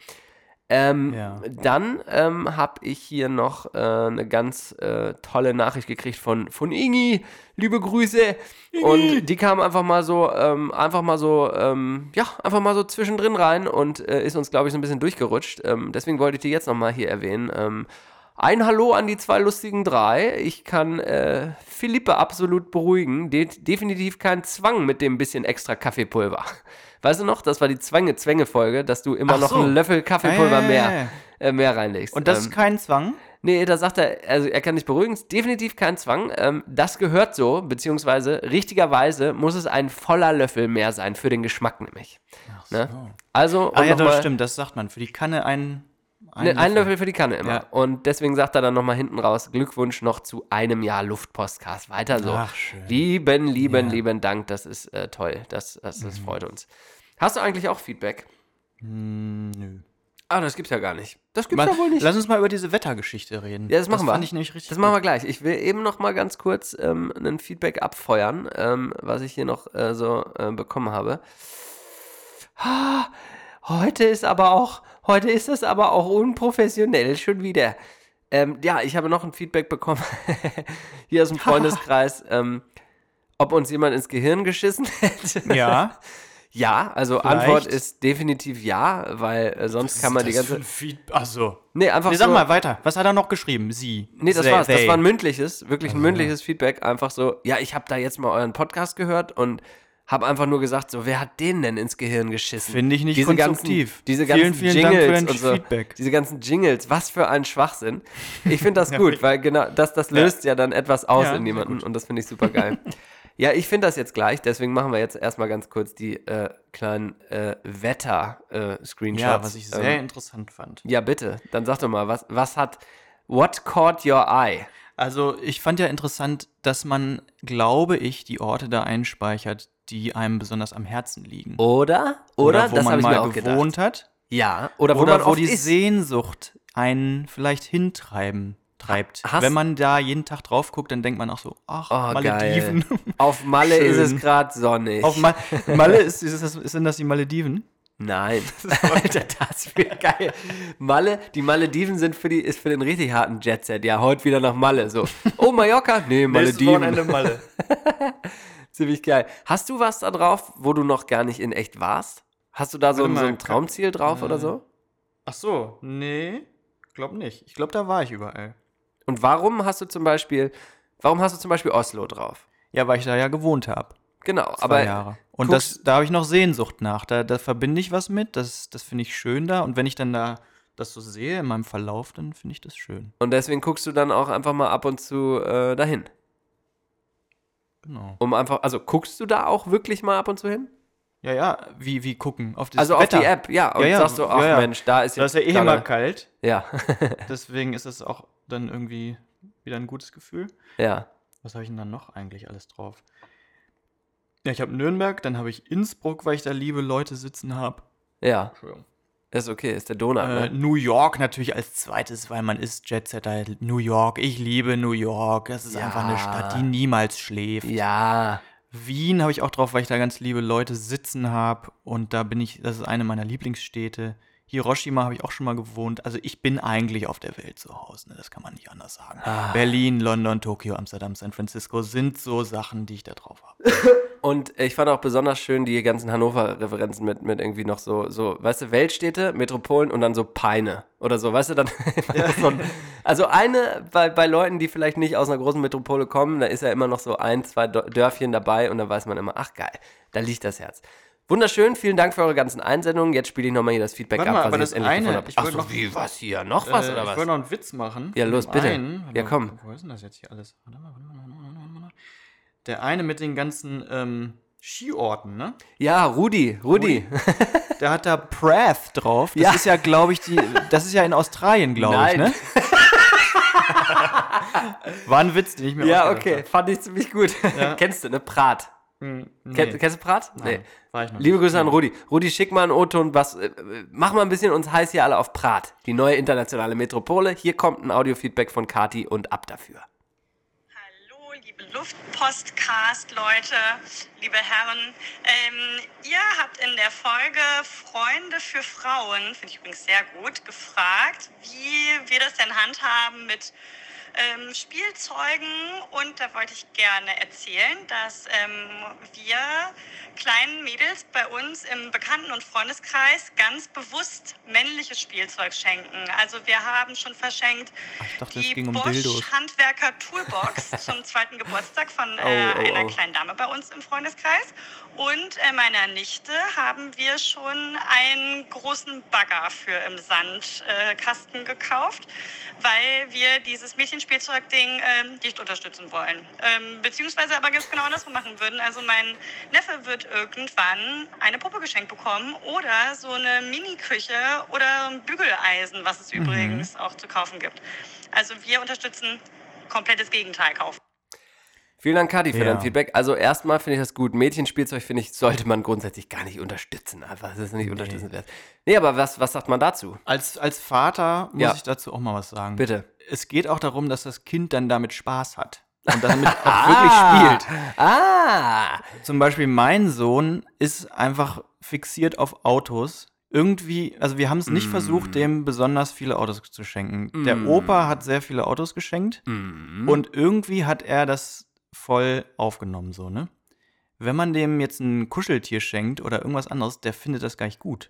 Ähm, Ja. Dann ähm, habe ich hier noch äh, eine ganz äh, tolle Nachricht gekriegt von, von Ingi. Liebe Grüße. Und die kam einfach mal so, ähm, einfach mal so, ähm, ja, einfach mal so zwischendrin rein und äh, ist uns, glaube ich, so ein bisschen durchgerutscht. Ähm, deswegen wollte ich die jetzt nochmal hier erwähnen. Ähm, ein Hallo an die zwei lustigen drei. Ich kann äh, Philippe absolut beruhigen. De definitiv kein Zwang mit dem bisschen extra Kaffeepulver. Weißt du noch, das war die Zwänge-Zwänge-Folge, dass du immer Ach noch so. einen Löffel Kaffeepulver ja, mehr, äh, mehr reinlegst. Und das Ähm, ist kein Zwang? Nee, da sagt er, also er kann dich beruhigen, ist definitiv kein Zwang. Ähm, das gehört so, beziehungsweise richtigerweise muss es ein voller Löffel mehr sein, für den Geschmack nämlich. Ne? Also, Ah ja, das stimmt, das sagt man. Für die Kanne ein, Ne, ein Löffel für die Kanne immer. Ja. Und deswegen sagt er dann nochmal hinten raus, Glückwunsch noch zu einem Jahr Luftpostcast. Weiter so. Ach, schön. Lieben, lieben, Ja. Mhm. lieben Dank. Das ist äh, toll. Das, das, das freut uns. Hast du eigentlich auch Feedback? Hm, nö. Ah, das gibt's ja gar nicht. Das gibt's ja wohl nicht. Lass uns mal über diese Wettergeschichte reden. Ja, das machen wir. fand ich nämlich richtig Das machen wir gleich. Ich will eben noch mal ganz kurz ähm, ein Feedback abfeuern, ähm, was ich hier noch äh, so äh, bekommen habe. Ah, heute ist aber auch, heute ist es aber auch unprofessionell schon wieder. Ähm, ja, ich habe noch ein Feedback bekommen hier aus dem Freundeskreis, ähm, ob uns jemand ins Gehirn geschissen hätte. Ja. Ja, also Vielleicht. Antwort ist definitiv ja, weil äh, sonst kann man die ganze. Achso. Nee, einfach Nee, sag so- mal weiter. Was hat er noch geschrieben? Sie. Nee, das They- war's. Das they. war ein mündliches, wirklich ein Also. mündliches Feedback. Einfach so, ja, ich habe da jetzt mal euren Podcast gehört und habe einfach nur gesagt, so, wer hat den denn ins Gehirn geschissen? Finde ich nicht diese konstruktiv. Ganzen, diese Vielen, ganzen vielen für Jingles und so, Feedback. Diese ganzen Jingles, was für ein Schwachsinn. Ich finde das Ja, gut, weil genau das, das Ja. löst ja. dann etwas aus Ja, in jemanden und das finde ich super geil. ja, ich finde das jetzt gleich, deswegen machen wir jetzt erstmal ganz kurz die äh, kleinen äh, Wetter-Screenshots. Ja, was ich sehr interessant fand. Ja, bitte. Dann sag doch mal, was, was hat, what caught your eye? Also, ich fand ja interessant, dass man, glaube ich, die Orte da einspeichert, die einem besonders am Herzen liegen. Oder? Oder, wo das man mal gewohnt gedacht. hat. Ja, oder wo Oder man wo die ist. Sehnsucht einen vielleicht hintreiben treibt. Hast- Wenn man da jeden Tag drauf guckt, dann denkt man auch so, ach, Oh, Malediven. geil. Auf Malle ist es gerade sonnig. Auf Ma Malle ist, ist das, sind das die Malediven? Nein. Alter, das wäre geil. Malle, die Malediven sind für die, ist für den richtig harten Jetset. Ja, heute wieder nach Malle. So. Oh, Mallorca? Nee, Nächstes Malediven. Wochenende Malle. Ziemlich geil. Hast du was da drauf, wo du noch gar nicht in echt warst? Hast du da so, ein- so mal, ein Traumziel drauf oder so? Ach so, nee, glaub nicht. Ich glaube, da war ich überall. Und warum hast du zum Beispiel, warum hast du zum Beispiel Oslo drauf? Ja, weil ich da ja gewohnt habe. Genau, Zwei aber Jahre. Und das, da habe ich noch Sehnsucht nach. Da, da verbinde ich was mit. Das, das finde ich schön da. Und wenn ich dann da das so sehe in meinem Verlauf, dann finde ich das schön. Und deswegen guckst du dann auch einfach mal ab und zu äh, dahin. Genau. Um einfach, also guckst du da auch wirklich mal ab und zu hin? Ja, ja, wie, wie gucken? Auf Also auf Wetter. die App, ja. Und sagst du, ach ja, ja. Mensch, da ist Da jetzt ist ja eh immer kalt. Ja. Deswegen ist es auch dann irgendwie wieder ein gutes Gefühl. Ja. Was habe ich denn dann noch eigentlich alles drauf? Ja, ich habe Nürnberg, dann habe ich Innsbruck, weil ich da liebe Leute sitzen habe. Ja. Entschuldigung. Ist okay, ist der Donut, Äh, ne? New York natürlich als zweites, weil man ist Jetsetter. New York, ich liebe New York. Das ist Ja. einfach eine Stadt, die niemals schläft. Ja. Wien habe ich auch drauf, weil ich da ganz liebe Leute sitzen habe. Und da bin ich, das ist eine meiner Lieblingsstädte. Hiroshima habe ich auch schon mal gewohnt. Also ich bin eigentlich auf der Welt zu Hause, ne? das kann man nicht anders sagen. Ah. Berlin, London, Tokio, Amsterdam, San Francisco sind so Sachen, die ich da drauf habe. Und ich fand auch besonders schön die ganzen Hannover-Referenzen mit, mit irgendwie noch so, so, weißt du, Weltstädte, Metropolen und dann so Peine oder so, weißt du, dann so also eine, bei, bei Leuten, die vielleicht nicht aus einer großen Metropole kommen, da ist ja immer noch so ein, zwei Dörfchen dabei und da weiß man immer, ach geil, da liegt das Herz. Wunderschön, vielen Dank für eure ganzen Einsendungen. Jetzt spiele ich nochmal hier das Feedback Warte ab, mal, was aber ich das jetzt endlich eine, gefunden habe. ich Ach wollte so, noch- wie, was hier, noch was Äh, oder ich was? wollte noch einen Witz machen. Ja, von los, dem bitte. einen. Ja, komm. Wo ist denn das jetzt hier alles? Warte mal, warte mal, warte mal, warte. Der eine mit den ganzen ähm, Skiorten, ne? Ja, Rudi, Rudi. Der hat da Prath drauf. Das Ja. ist ja, glaube ich, die. Das ist ja in Australien, glaube ich, Nein. ne? War ein Witz, den ich mir Ja, ausgedacht okay, fand ich ziemlich gut. Kennst du, ne? Prat. Hm, nee. Kenn, kennst du Prat? Nein, war ich noch Liebe nicht. Grüße an Nee. Rudi. Rudi, schick mal einen O-Ton, was, äh, mach mal ein bisschen uns heiß hier alle auf Prat. Die neue internationale Metropole. Hier kommt ein Audiofeedback von Kati und ab dafür. Hallo, liebe Luftpostcast-Leute, liebe Herren. Ähm, ihr habt in der Folge Freunde für Frauen, finde ich übrigens sehr gut, gefragt, wie wir das denn handhaben mit ähm, Spielzeugen. Und da wollte ich gerne erzählen, dass ähm, wir kleinen Mädels bei uns im Bekannten- und Freundeskreis ganz bewusst männliches Spielzeug schenken. Also wir haben schon verschenkt Ich dachte, die um Bosch Dildos. Handwerker Toolbox zum zweiten Geburtstag von äh, Oh, oh, einer oh. kleinen Dame bei uns im Freundeskreis. Und äh, meiner Nichte haben wir schon einen großen Bagger für im Sandkasten äh, gekauft, weil wir dieses Mädchenspielzeug-Ding ähm, nicht unterstützen wollen. Ähm, beziehungsweise aber ganz genau andersrum machen würden. Also mein Neffe wird irgendwann eine Puppe geschenkt bekommen oder so eine Mini-Küche oder ein Bügeleisen, was es Mhm. übrigens auch zu kaufen gibt. Also wir unterstützen komplettes Gegenteil kaufen. Vielen Dank, Kati, für Ja. dein Feedback. Also erstmal finde ich das gut. Mädchenspielzeug, finde ich, sollte man grundsätzlich gar nicht unterstützen. Einfach, das ist nicht unterstützenswert. Nee, aber was, was sagt man dazu? Als, als Vater muss Ja. ich dazu auch mal was sagen. Bitte. Es geht auch darum, dass das Kind dann damit Spaß hat. Und damit auch wirklich spielt. Ah! Zum Beispiel mein Sohn ist einfach fixiert auf Autos. Irgendwie, also wir haben es nicht Mm. versucht, dem besonders viele Autos zu schenken. Der Mm. Opa hat sehr viele Autos geschenkt Mhm. und irgendwie hat er das voll aufgenommen, so, ne? Wenn man dem jetzt ein Kuscheltier schenkt oder irgendwas anderes, der findet das gar nicht gut.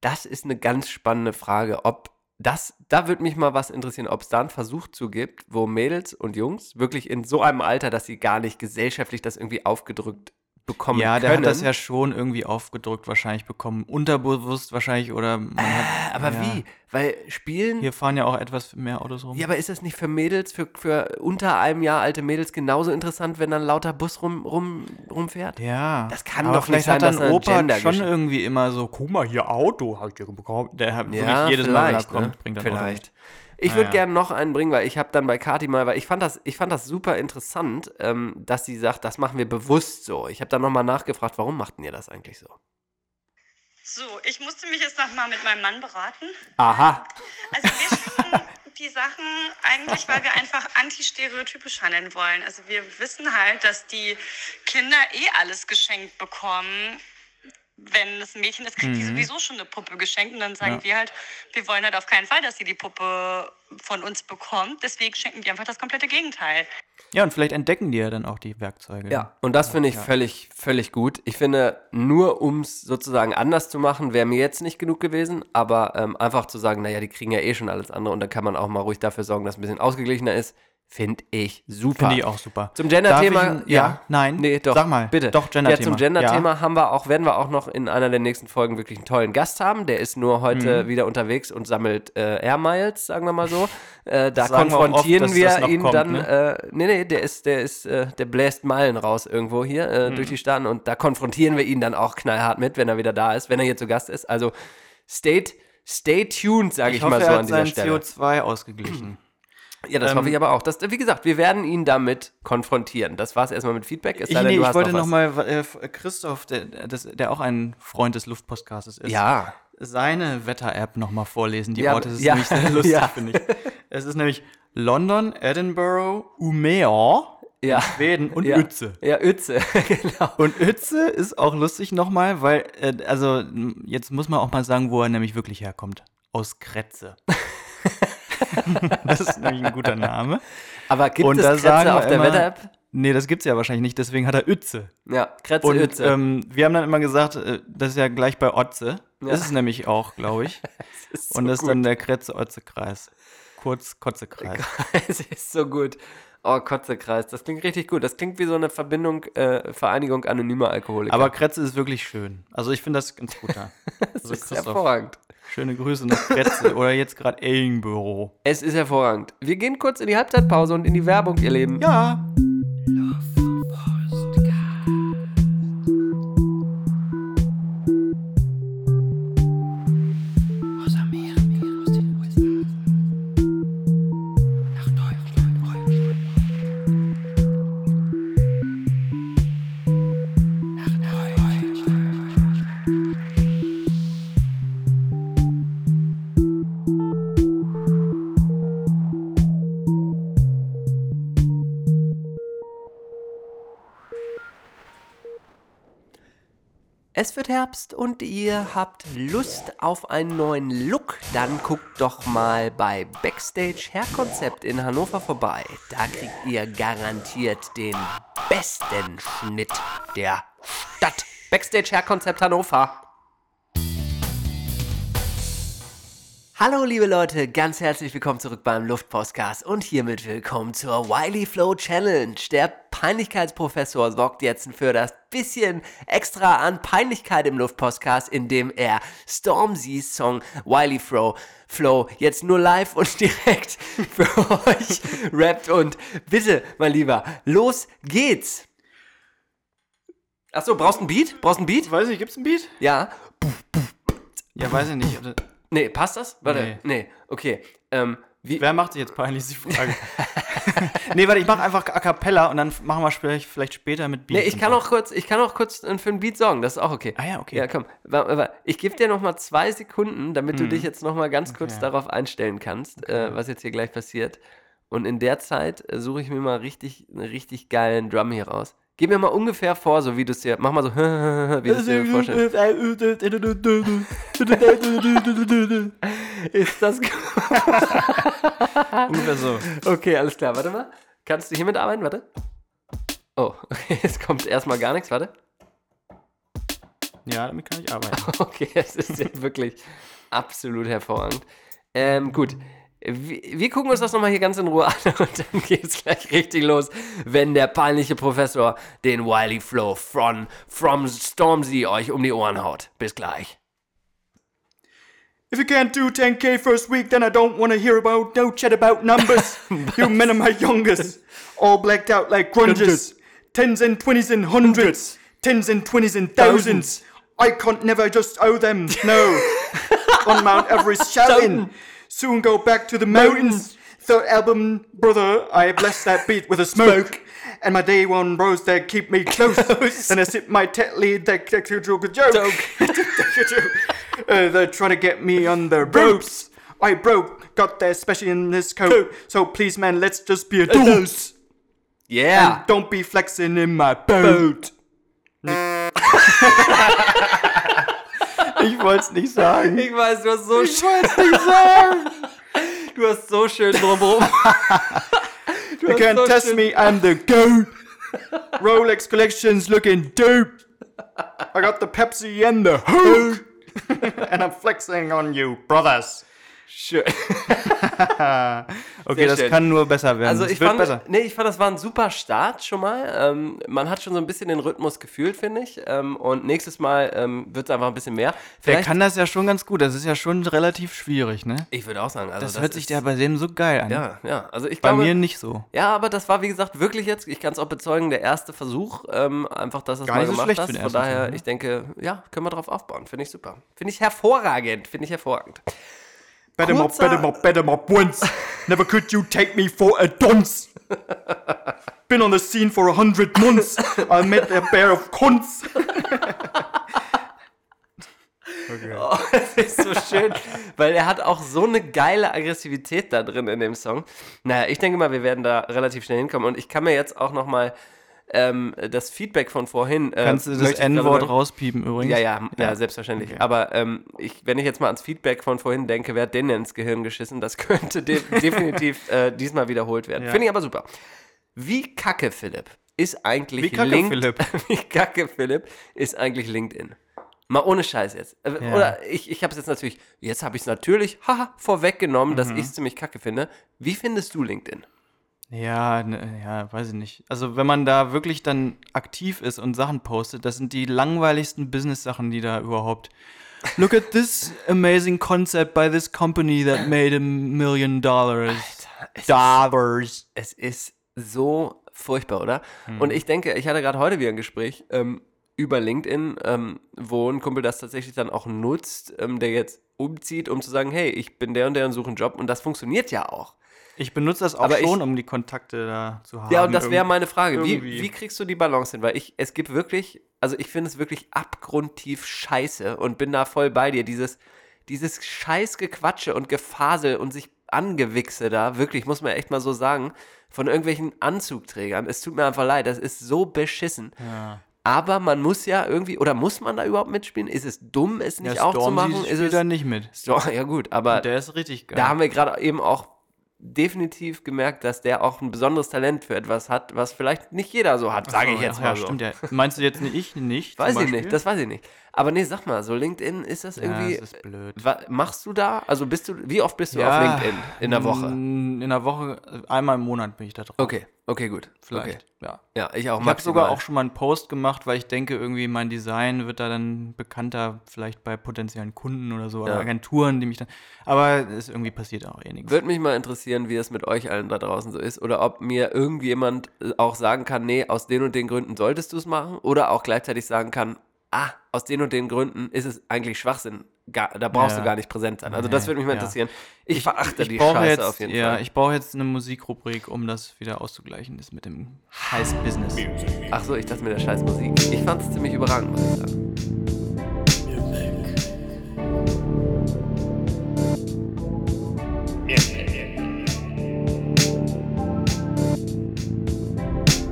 Das ist eine ganz spannende Frage, ob das, da würde mich mal was interessieren, ob es da einen Versuch zu gibt, wo Mädels und Jungs wirklich in so einem Alter, dass sie gar nicht gesellschaftlich das irgendwie aufgedrückt bekommen ja, der können. hat das ja schon irgendwie aufgedrückt wahrscheinlich bekommen, unterbewusst wahrscheinlich oder man hat, aber ja. wie? Weil Spielen. Hier fahren ja auch etwas mehr Autos rum. Ja, aber ist das nicht für Mädels, für, für unter einem Jahr alte Mädels genauso interessant, wenn dann lauter Bus rum, rum, rumfährt? Ja. Das kann aber doch nicht vielleicht sein, hat dann Opa schon irgendwie immer so, guck mal hier Auto, hab ich dir bekommen. Der hat Ja, wirklich jedes Mal, kommt, ne? bringt Auto Vielleicht. mit. Ich würde Naja. gerne noch einen bringen, weil ich habe dann bei Kati mal, weil ich fand das, ich fand das super interessant, ähm, dass sie sagt, das machen wir bewusst so. Ich habe dann nochmal nachgefragt, warum machten ihr das eigentlich so? So, ich musste mich jetzt noch mal mit meinem Mann beraten. Aha. Also wir schenken die Sachen eigentlich, weil wir einfach antistereotypisch handeln wollen. Also wir wissen halt, dass die Kinder eh alles geschenkt bekommen. Wenn es ein Mädchen ist, kriegt die Mhm. sowieso schon eine Puppe geschenkt. Und dann sagen Ja. wir halt, wir wollen halt auf keinen Fall, dass sie die Puppe von uns bekommt. Deswegen schenken wir einfach das komplette Gegenteil. Ja, und vielleicht entdecken die ja dann auch die Werkzeuge. Ja, und das finde ich Ja. völlig, völlig gut. Ich finde, nur um es sozusagen anders zu machen, wäre mir jetzt nicht genug gewesen, aber ähm, einfach zu sagen, naja, die kriegen ja eh schon alles andere und dann kann man auch mal ruhig dafür sorgen, dass es ein bisschen ausgeglichener ist, finde ich super. Finde ich auch super. Zum Gender-Thema, ich ein- ja, nein? Nee, doch. Sag mal. Bitte. Doch, Gender-Thema. Ja, zum Gender-Thema Ja. haben wir auch, werden wir auch noch in einer der nächsten Folgen wirklich einen tollen Gast haben. Der ist nur heute Mhm. wieder unterwegs und sammelt äh, Air Miles, sagen wir mal so. Äh, da Sagen wir oft, konfrontieren wir das noch ihn kommt, dann. ne? Äh, nee, nee, der ist, der ist, äh, der bläst Meilen raus irgendwo hier äh, Mhm. durch die Staaten und da konfrontieren wir ihn dann auch knallhart mit, wenn er wieder da ist, wenn er hier zu Gast ist. Also stay, stay tuned, sage ich, hoffe, mal so er hat an dieser Stelle. CO2 ausgeglichen. Ja, das Ähm, hoffe ich aber auch. Das, wie gesagt, wir werden ihn damit konfrontieren. Das war es erstmal mit Feedback. Es Ich, nee, ich wollte noch noch mal äh, Christoph, der, der auch ein Freund des Luftpostcasts ist, Ja. seine Wetter-App noch mal vorlesen. Die Ja, Worte, das ist ja, nämlich sehr lustig, ja. finde ich. Es ist nämlich London, Edinburgh, Umeå, Ja. Schweden und ja. Uetze. Ja, Uetze, genau. Und Uetze ist auch lustig nochmal, weil, äh, also jetzt muss man auch mal sagen, wo er nämlich wirklich herkommt. Aus Kretze. das ist nämlich ein guter Name. Aber gibt Und es da Kretze sagen auf der Wetter-App? Nee, das gibt's ja wahrscheinlich nicht, deswegen hat er Uetze. Ja, Kretze, Und Uetze. ähm, wir haben dann immer gesagt, äh, das ist ja gleich bei Otze. Ja. Das ist nämlich auch, glaube ich. Und so das ist dann der Kretze-Otze-Kreis. Kurz Kotzekreis. Es ist so gut. Oh, Kotzekreis, das klingt richtig gut. Das klingt wie so eine Verbindung, äh, Vereinigung anonymer Alkoholiker. Aber Kretze ist wirklich schön. Also ich finde das ganz gut da. das Also ist Christoph, hervorragend. Schöne Grüße nach Kretze oder jetzt gerade Ellenbüro. Es ist hervorragend. Wir gehen kurz in die Halbzeitpause und in die Werbung, ihr Lieben. Ja. Es wird Herbst und ihr habt Lust auf einen neuen Look, dann guckt doch mal bei Backstage Hairkonzept in Hannover vorbei. Da kriegt ihr garantiert den besten Schnitt der Stadt. Backstage Hairkonzept Hannover. Hallo liebe Leute, ganz herzlich willkommen zurück beim Luftpostcast und hiermit willkommen zur Wiley Flow Challenge. Der Peinlichkeitsprofessor sorgt jetzt für das bisschen extra an Peinlichkeit im Luftpostcast, indem er Stormzy's Song Wiley Flow Flow jetzt nur live und direkt für euch rappt und bitte, mein Lieber, los geht's. Achso, brauchst du ein Beat? Brauchst du ein Beat? Weiß ich, gibt's ein Beat? Ja. Ja, weiß ich nicht. Nee, passt das? Warte. Nee. Nee, okay. Ähm, wie, Wer macht jetzt peinlich, ist die Frage. nee, warte, ich mache einfach A Cappella und dann machen wir vielleicht, vielleicht später mit Beat. Nee, ich kann auch kurz, ich kann auch kurz äh, für einen Beat sorgen, das ist auch okay. Ah ja, okay. Ja, komm. Ich gebe dir noch mal zwei Sekunden, damit du Mhm. dich jetzt noch mal ganz kurz Okay. darauf einstellen kannst, äh, was jetzt hier gleich passiert. Und in der Zeit äh, suche ich mir mal richtig, einen richtig geilen Drum hier raus. Gib mir mal ungefähr vor, so wie du es dir, mach mal so, wie du es dir vorstellst. Ist das Ungefähr so. Okay, alles klar. Warte mal. Kannst du hiermit arbeiten? Warte. Oh, okay. Es kommt erstmal gar nichts. Warte. Ja, damit kann ich arbeiten. Okay, es ist ja wirklich absolut hervorragend. Ähm, gut. Wir, gucken uns das nochmal hier ganz in Ruhe an und dann geht's gleich richtig los, wenn der peinliche Professor den Wiley Flow from, from Stormzy euch um die Ohren haut. Bis gleich. If you can't do 10k first week, then I don't want to hear about no chat about numbers. you men are my youngest. All blacked out like grunges. Tens and twenties and hundreds. Tens and twenties and thousands. I can't never just owe them, no. On Mount Everest shouting. Soon go back to the mountains. Third album, brother, I bless that beat with a smoke. And my day one bros that keep me close. and I sip my tet lead that that could joke a joke. uh, they're trying to get me on their ropes. I broke, got there, especially in this coat. So please, man, let's just be adults. Yeah. And don't be flexing in my boat. ich wollte es nicht sagen. Ich weiß, du hast so Ich wollte es nicht sagen. Du hast so schön drumherum. You can't test me, I'm the GOAT. Rolex collections looking dope. I got the Pepsi and the Hook. and I'm flexing on you, brothers. Schön. okay, Sehr das schön. kann nur besser werden. Also ich fand, besser. nee, ich fand, das war ein super Start schon mal. Ähm, man hat schon so ein bisschen den Rhythmus gefühlt, finde ich. Ähm, und nächstes Mal ähm, wird es einfach ein bisschen mehr. Der Vielleicht, kann das ja schon ganz gut. Das ist ja schon relativ schwierig, ne? ich würde auch sagen, also das, hört sich der bei dem so geil an. Ja, ja. Also ich Bei glaube, mir nicht so. Ja, aber das war wie gesagt wirklich jetzt, ich kann es auch bezeugen, der erste Versuch, ähm, einfach, dass es Gar mal so gemacht hast. Von daher, Versuch, ne? ich denke, ja, können wir drauf aufbauen. Finde ich super. Finde ich hervorragend. Finde ich hervorragend. Better more, better more, better more once. Never could you take me for a dunce. Been on the scene for a hundred months. I met a pair of cunts. schön. Oh, das ist so schön, weil er hat auch so eine geile Aggressivität da drin in dem Song. Naja, ich denke mal, wir werden da relativ schnell hinkommen und ich kann mir jetzt auch noch mal ähm, das Feedback von vorhin. Äh, Kannst du das N-Wort rauspiepen übrigens? Ja, ja, ja, Ja. selbstverständlich. Okay. Aber ähm, ich, wenn ich jetzt mal ans Feedback von vorhin denke, wer hat den denn ins Gehirn geschissen? Das könnte de definitiv äh, diesmal wiederholt werden. Ja. Finde ich aber super. Wie kacke, Philipp, ist eigentlich Wie kacke, Link- Philipp? Wie kacke, Philipp, ist eigentlich LinkedIn? Mal ohne Scheiß jetzt. Äh, Ja. Oder ich, ich habe es jetzt natürlich, jetzt habe ich es natürlich, haha, vorweggenommen, dass Mhm. ich es ziemlich kacke finde. Wie findest du LinkedIn? Ja, ne, ja, weiß ich nicht. Also wenn man da wirklich dann aktiv ist und Sachen postet, das sind die langweiligsten Business-Sachen, die da überhaupt. Look at this amazing concept by this company that made a million dollars. Dollars. Es ist so furchtbar, oder? Hm. Und ich denke, ich hatte gerade heute wieder ein Gespräch ähm, über LinkedIn, ähm, wo ein Kumpel das tatsächlich dann auch nutzt, ähm, der jetzt umzieht, um zu sagen, hey, ich bin der und der und suche einen Job. Und das funktioniert ja auch. Ich benutze das auch Aber schon, ich- um die Kontakte da zu haben. Ja, und das wäre meine Frage. Wie, wie kriegst du die Balance hin? Weil ich, es gibt wirklich, also ich finde es wirklich abgrundtief scheiße und bin da voll bei dir. Dieses, dieses scheiß Gequatsche und Gefasel und sich Angewichse da, wirklich, muss man echt mal so sagen, von irgendwelchen Anzugträgern. Es tut mir einfach leid, das ist so beschissen. Ja. Aber man muss ja irgendwie, oder muss man da überhaupt mitspielen? Ist es dumm, es nicht Ja, auch zu Stormzy machen? Ist es da nicht mit. Storm, ja gut, aber Und der ist richtig geil. da haben wir gerade eben auch definitiv gemerkt, dass der auch ein besonderes Talent für etwas hat, was vielleicht nicht jeder so hat, sage ich jetzt ja, mal ja, so. Stimmt ja. Meinst du jetzt nicht ich nicht? Weiß ich nicht, das weiß ich nicht. Aber nee, sag mal, so LinkedIn, ist das Ja, irgendwie. das ist blöd. machst du da? Also bist du, wie oft bist du Ja, auf LinkedIn in der Woche? mm, In der Woche, einmal im Monat bin ich da drauf. Okay, okay, gut. Vielleicht, Okay. ja. Ja, ich auch Ich habe sogar auch schon mal einen Post gemacht, weil ich denke, irgendwie mein Design wird da dann bekannter, vielleicht bei potenziellen Kunden oder so, oder Ja. Agenturen, die mich dann. Aber es irgendwie passiert auch eh nichts. Würde mich mal interessieren, wie es mit euch allen da draußen so ist. Oder ob mir irgendjemand äh, auch sagen kann, nee, aus den und den Gründen solltest du es machen. Oder auch gleichzeitig sagen kann, ah, aus den und den Gründen ist es eigentlich Schwachsinn. Gar, da brauchst Ja. du gar nicht präsent sein. Also Nee, das würde mich mal ja. interessieren. Ich, verachte die brauche Scheiße jetzt, auf jeden ja, Fall. ich brauche jetzt eine Musikrubrik, um das wieder auszugleichen, das mit dem scheiß Business. Ach so, ich dachte mit der scheiß Musik. Ich fand es ziemlich überragend, muss ich sagen.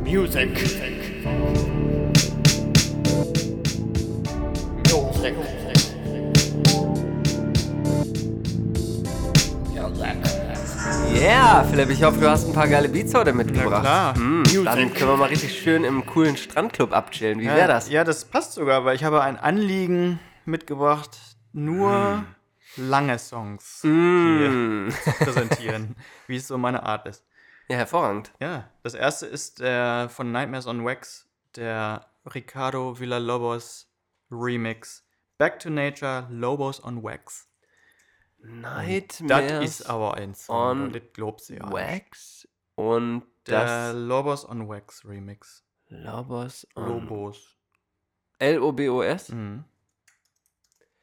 Music. Music. Yeah, Philipp, ich hoffe, du hast ein paar geile Beats heute mitgebracht. klar. Hm, dann können wir mal richtig schön im coolen Strandclub abchillen. Wie wäre das? Ja, das passt sogar, weil ich habe ein Anliegen mitgebracht, nur lange Songs Mm. hier zu präsentieren, wie es so meine Art ist. Ja, hervorragend. Ja, das erste ist der von Nightmares on Wax, der Ricardo Villalobos Remix. Back to Nature, Lobos on Wax. Nightmares Das ist aber ein Song, on das glaubst du ja. Wax und Der das Lobos on Wax Remix. Lobos on Lobos. L-O-B-O-S? Mhm.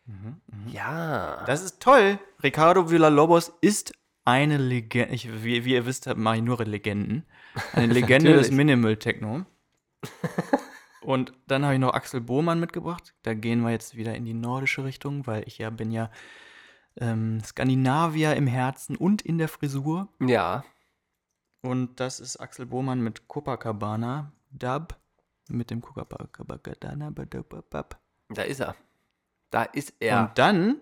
Mhm, mhm. Ja. Das ist toll. Ricardo Villalobos ist eine Legende. Ich, wie, wie ihr wisst, mache ich nur Legenden. Eine Legende des. Minimal Techno. Und dann habe ich noch Axel Bohmann mitgebracht. Da gehen wir jetzt wieder in die nordische Richtung, weil ich ja bin ja ähm, Skandinavier im Herzen und in der Frisur. Ja. Und das ist Axel Bohmann mit Copacabana Dub. Mit dem Copacabana Dub. Da ist er. Da ist er. Und dann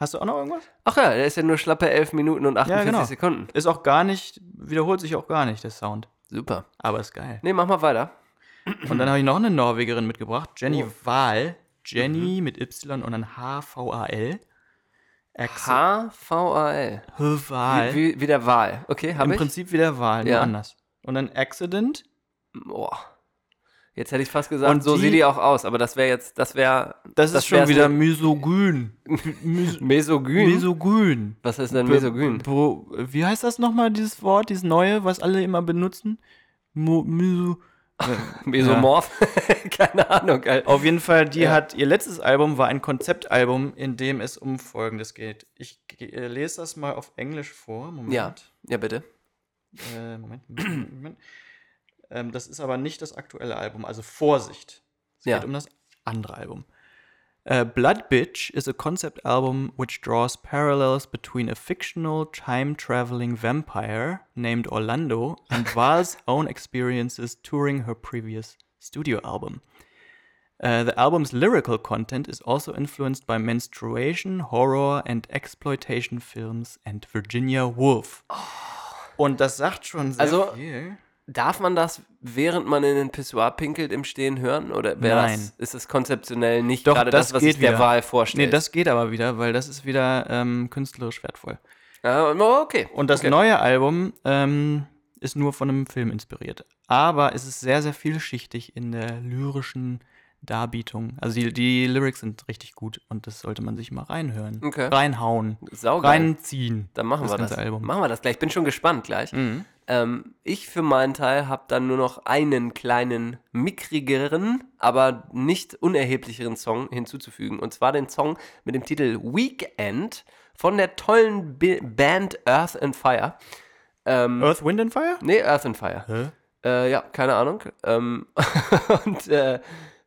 hast du auch noch irgendwas? Ach ja, der ist ja nur schlappe 11 Minuten und 48 Ja, genau. Sekunden. Ist auch gar nicht, wiederholt sich auch gar nicht, der Sound. Super. Aber ist geil. Nee, mach mal weiter. Und dann habe ich noch eine Norwegerin mitgebracht, Jenny Oh. Wahl. Mhm. Jenny mit Y und dann H-V-A-L. H-V-A-L. Wahl. Wie, wie, wie der Wahl. Okay, hab Im ich? Prinzip wie der Wahl, nur Ja. anders. Und dann Accident. Boah. Jetzt hätte ich fast gesagt, Und so die- sieht die auch aus, aber das wäre jetzt, das wäre. Das, ist schon wieder misogyn. Mesogyn? Misogyn. Was ist denn Mesogyn? Wie heißt das nochmal, dieses Wort, dieses neue, was alle immer benutzen? Mo, miso, Mesomorph? Keine Ahnung, Alter. Auf jeden Fall, die Ja. hat, ihr letztes Album war ein Konzeptalbum, in dem es um Folgendes geht. Ich äh, lese das mal auf Englisch vor. Moment. Ja, ja, bitte. Äh, Moment, Moment, Moment. Ähm, das ist aber nicht das aktuelle Album, also Vorsicht. Es Ja. geht um das andere Album. Uh, Blood Bitch is a concept album which draws parallels between a fictional time traveling vampire named Orlando and Val's own experiences touring her previous studio album. Uh, the album's lyrical content is also influenced by menstruation, horror, and exploitation films and Virginia Woolf. Und das sagt schon sehr Also, viel. Darf man das, während man in den Pissoir pinkelt, im Stehen hören? Oder Nein. das, ist es konzeptionell nicht Doch, gerade das, das, was geht sich der wieder. Wahl vorstellt? Nee, das geht aber wieder, weil das ist wieder ähm, künstlerisch wertvoll. Ja, oh, okay. Und das okay. neue Album ähm, ist nur von einem Film inspiriert. Aber es ist sehr, sehr vielschichtig in der lyrischen Darbietung. Also die, die Lyrics sind richtig gut und das sollte man sich mal reinhören. Okay. Reinhauen. Saugeil. Reinziehen. Dann machen wir das. Album. Machen wir das gleich. Ich bin schon gespannt gleich. Mhm. Ähm, ich für meinen Teil habe dann nur noch einen kleinen, mickrigeren, aber nicht unerheblicheren Song hinzuzufügen. Und zwar den Song mit dem Titel Weekend von der tollen Bi Band Earth and Fire. Ähm, Earth, Wind and Fire? Nee, Earth and Fire. Hä? Äh, ja, keine Ahnung. Ähm, und äh,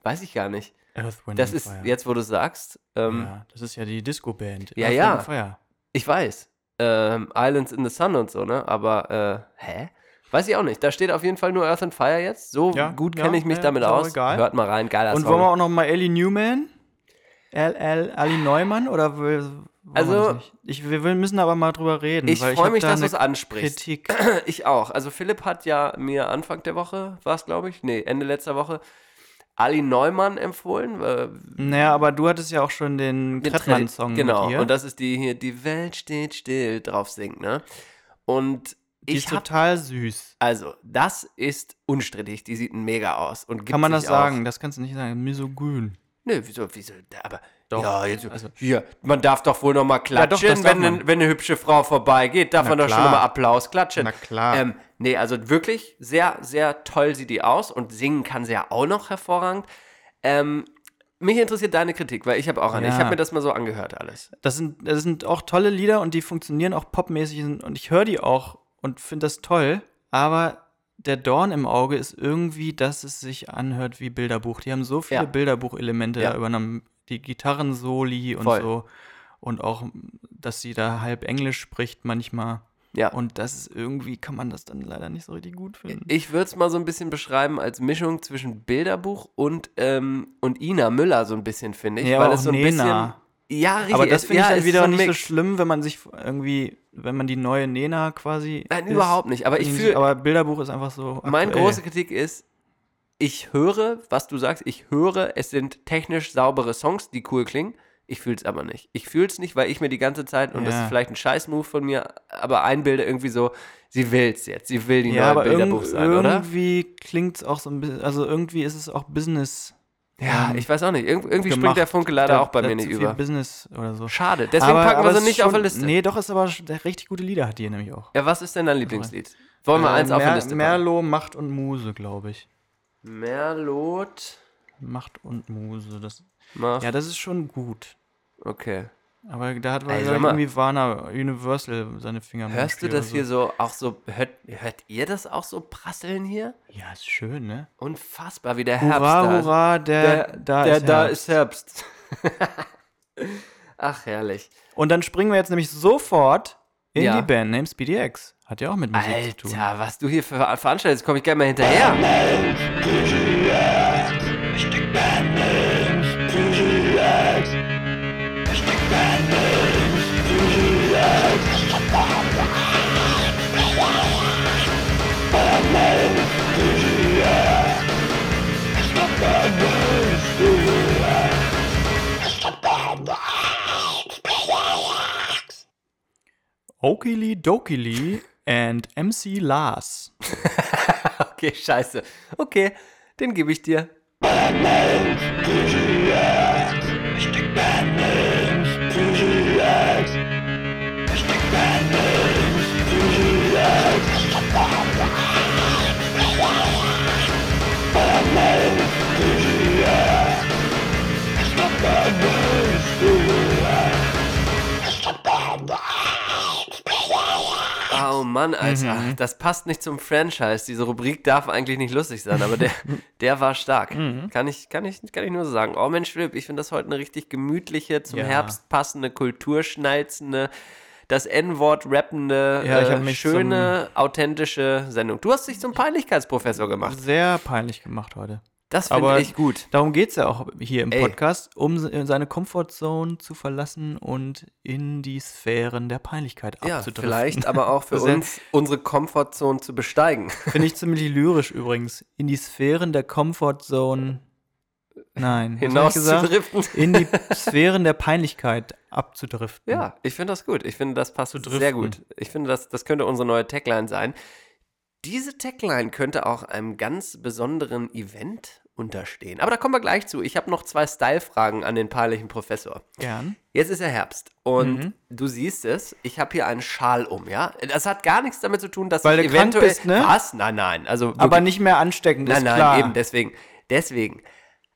weiß ich gar nicht. Earth, Wind Das and ist Fire. jetzt, wo du sagst. Ähm, ja, das ist ja die Disco-Band. ja, Earth, ja. Wind and Fire. Ich weiß. Ähm, Islands in the Sun und so, ne? Aber, äh, hä? Weiß ich auch nicht. Da steht auf jeden Fall nur Earth and Fire jetzt. So Ja, gut ja, kenne ich mich ja, damit aus. egal. Hört mal rein, geiler Und Song. wollen wir auch noch mal Ellie Newman? L. L. Ali Neumann? Oder Also, ich, wir müssen aber mal drüber reden. ich freue mich, da dass du es ansprichst. Kritik. ich auch. Also Philipp hat ja mir Anfang der Woche, war es glaube ich, nee, Ende letzter Woche, Ali Neumann empfohlen. Äh, Naja, aber du hattest ja auch schon den Den Trettmann-Song Genau, und das ist die hier, die Welt steht still, drauf singt, ne? Und die ich ist hab, total süß. also, das ist unstrittig, die sieht mega aus. Und Kann man das sich auch- sagen? Das kannst du nicht sagen. Misogyn. Nö, wieso, wieso, aber, Doch. ja, jetzt, Also- hier, man darf doch wohl noch mal Ja, doch, klatschen, das darf wenn, wenn eine hübsche Frau vorbeigeht, darf Na man doch schon noch mal Applaus klatschen. Na klar. Ähm, nee, also wirklich sehr, sehr toll sieht die aus und singen kann sie ja auch noch hervorragend. Ähm, mich interessiert deine Kritik, weil ich habe auch eine. Ich Ja. habe mir das mal so angehört alles. Das sind, das sind auch tolle Lieder und die funktionieren auch popmäßig und ich höre die auch und finde das toll. Aber der Dorn im Auge ist irgendwie, dass es sich anhört wie Bilderbuch. Die haben so viele Ja. Bilderbuchelemente Ja. da übernommen. Die Gitarrensoli und Voll. so. Und auch, dass sie da halb Englisch spricht manchmal. Ja. Und das ist irgendwie, kann man das dann leider nicht so richtig gut finden. Ich würde es mal so ein bisschen beschreiben als Mischung zwischen Bilderbuch und, ähm, und Ina Müller so ein bisschen, finde ich. Ja, weil es so ein Nena. bisschen. Ja, richtig. Aber das finde ja, ich dann wieder ein nicht so schlimm, wenn man sich irgendwie, wenn man die neue Nena quasi. Nein, ist. überhaupt nicht. Aber ich Finde fühl- Aber Bilderbuch ist einfach so. Meine aktuell. große Kritik ist, ich höre, was du sagst, ich höre, es sind technisch saubere Songs, die cool klingen. Ich fühle es aber nicht. Ich fühle es nicht, weil ich mir die ganze Zeit, und das Ja. ist vielleicht ein Scheiß-Move von mir, aber einbilde irgendwie so, sie will es jetzt. Sie will die Ja, neue aber Bilderbuch sein, oder? irgendwie klingt es auch so ein bisschen, also irgendwie ist es auch Business. Ja, ähm, ich weiß auch nicht. Irg irgendwie springt gemacht. der Funke leider Da- auch bei mir nicht über. Business oder so. Schade. Deswegen packen wir es sie nicht ist auf der schon- Liste. Nee, doch, ist aber richtig gute Lieder hat die nämlich auch. Ja, was ist denn dein Lieblingslied? Wollen wir Äh, eins auf der Liste packen? Merlot, Macht und Muse, glaube ich. Merlot. Macht und Muse. Das, Macht- Ja, das ist schon gut. Okay. Aber da hat mal. irgendwie Warner Universal seine Finger Hörst du das oder hier so? so auch so, hört, hört ihr das auch so prasseln hier? Ja, ist schön, ne? Unfassbar, wie der Hurra, Herbst da ist. hurra, der- da der, ist da Herbst. ist Herbst. Ach, herrlich. Und dann springen wir jetzt nämlich sofort in Ja. die Band Names BDX. Hat ja auch mit Musik zu tun. Alter, was du hier für veranstaltest, komme ich gerne mal hinterher. Okili Dokili and MC Lars. Okay, scheiße. Okay, den gebe ich dir. Mann, Alter. Mhm. Das passt nicht zum Franchise. Diese Rubrik darf eigentlich nicht lustig sein, aber der, der war stark. Mhm. Kann, ich, kann, ich, kann ich nur so sagen. Oh Mensch, Philipp, ich finde das heute eine richtig gemütliche, zum Ja. Herbst passende, kulturschnalzende, das N-Wort rappende, Ja, äh, schöne, authentische Sendung. Du hast dich zum Peinlichkeitsprofessor gemacht. Sehr peinlich gemacht heute. Das finde ich gut. Darum geht es ja auch hier im Ey. Podcast, um se- seine Comfortzone zu verlassen und in die Sphären der Peinlichkeit Ja, abzudriften. vielleicht aber auch für uns, unsere Comfortzone zu besteigen. Finde ich ziemlich lyrisch übrigens. In die Sphären der Comfortzone. Nein. Hinaus zu driften. In die Sphären der Peinlichkeit abzudriften. Ja, ich finde das gut. Ich finde, das passt driften. sehr gut. Ich finde, das, das könnte unsere neue Tagline sein. Diese Tagline könnte auch einem ganz besonderen Event unterstehen. Aber da kommen wir gleich zu. Ich habe noch zwei Style-Fragen an den peinlichen Professor. Gern. Jetzt ist ja Herbst und Mhm. du siehst es, ich habe hier einen Schal um, ja? Das hat gar nichts damit zu tun, dass Weil du eventuell... bist, ne? Was? Nein, nein. Also Aber wirklich- nicht mehr ansteckend, Nein, ist nein, klar. eben deswegen. Deswegen.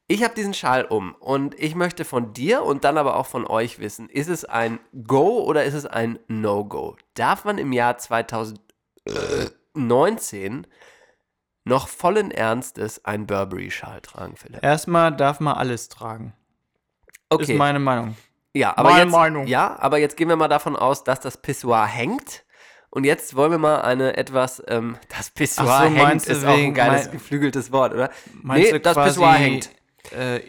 Ich habe diesen Schal um und ich möchte von dir und dann aber auch von euch wissen, ist es ein Go oder ist es ein No-Go? Darf man im Jahr 2019 noch vollen Ernstes einen Burberry-Schal tragen, Philipp? Erstmal darf man alles tragen. Okay. Ist meine Meinung. Ja, aber Meine jetzt, Meinung. Ja, aber jetzt gehen wir mal davon aus, dass das Pissoir hängt. Und jetzt wollen wir mal eine etwas, ähm, das Pissoir so, hängt, ist auch ein geiles mein- geflügeltes Wort, oder? Nee, das Pissoir hängt. Äh,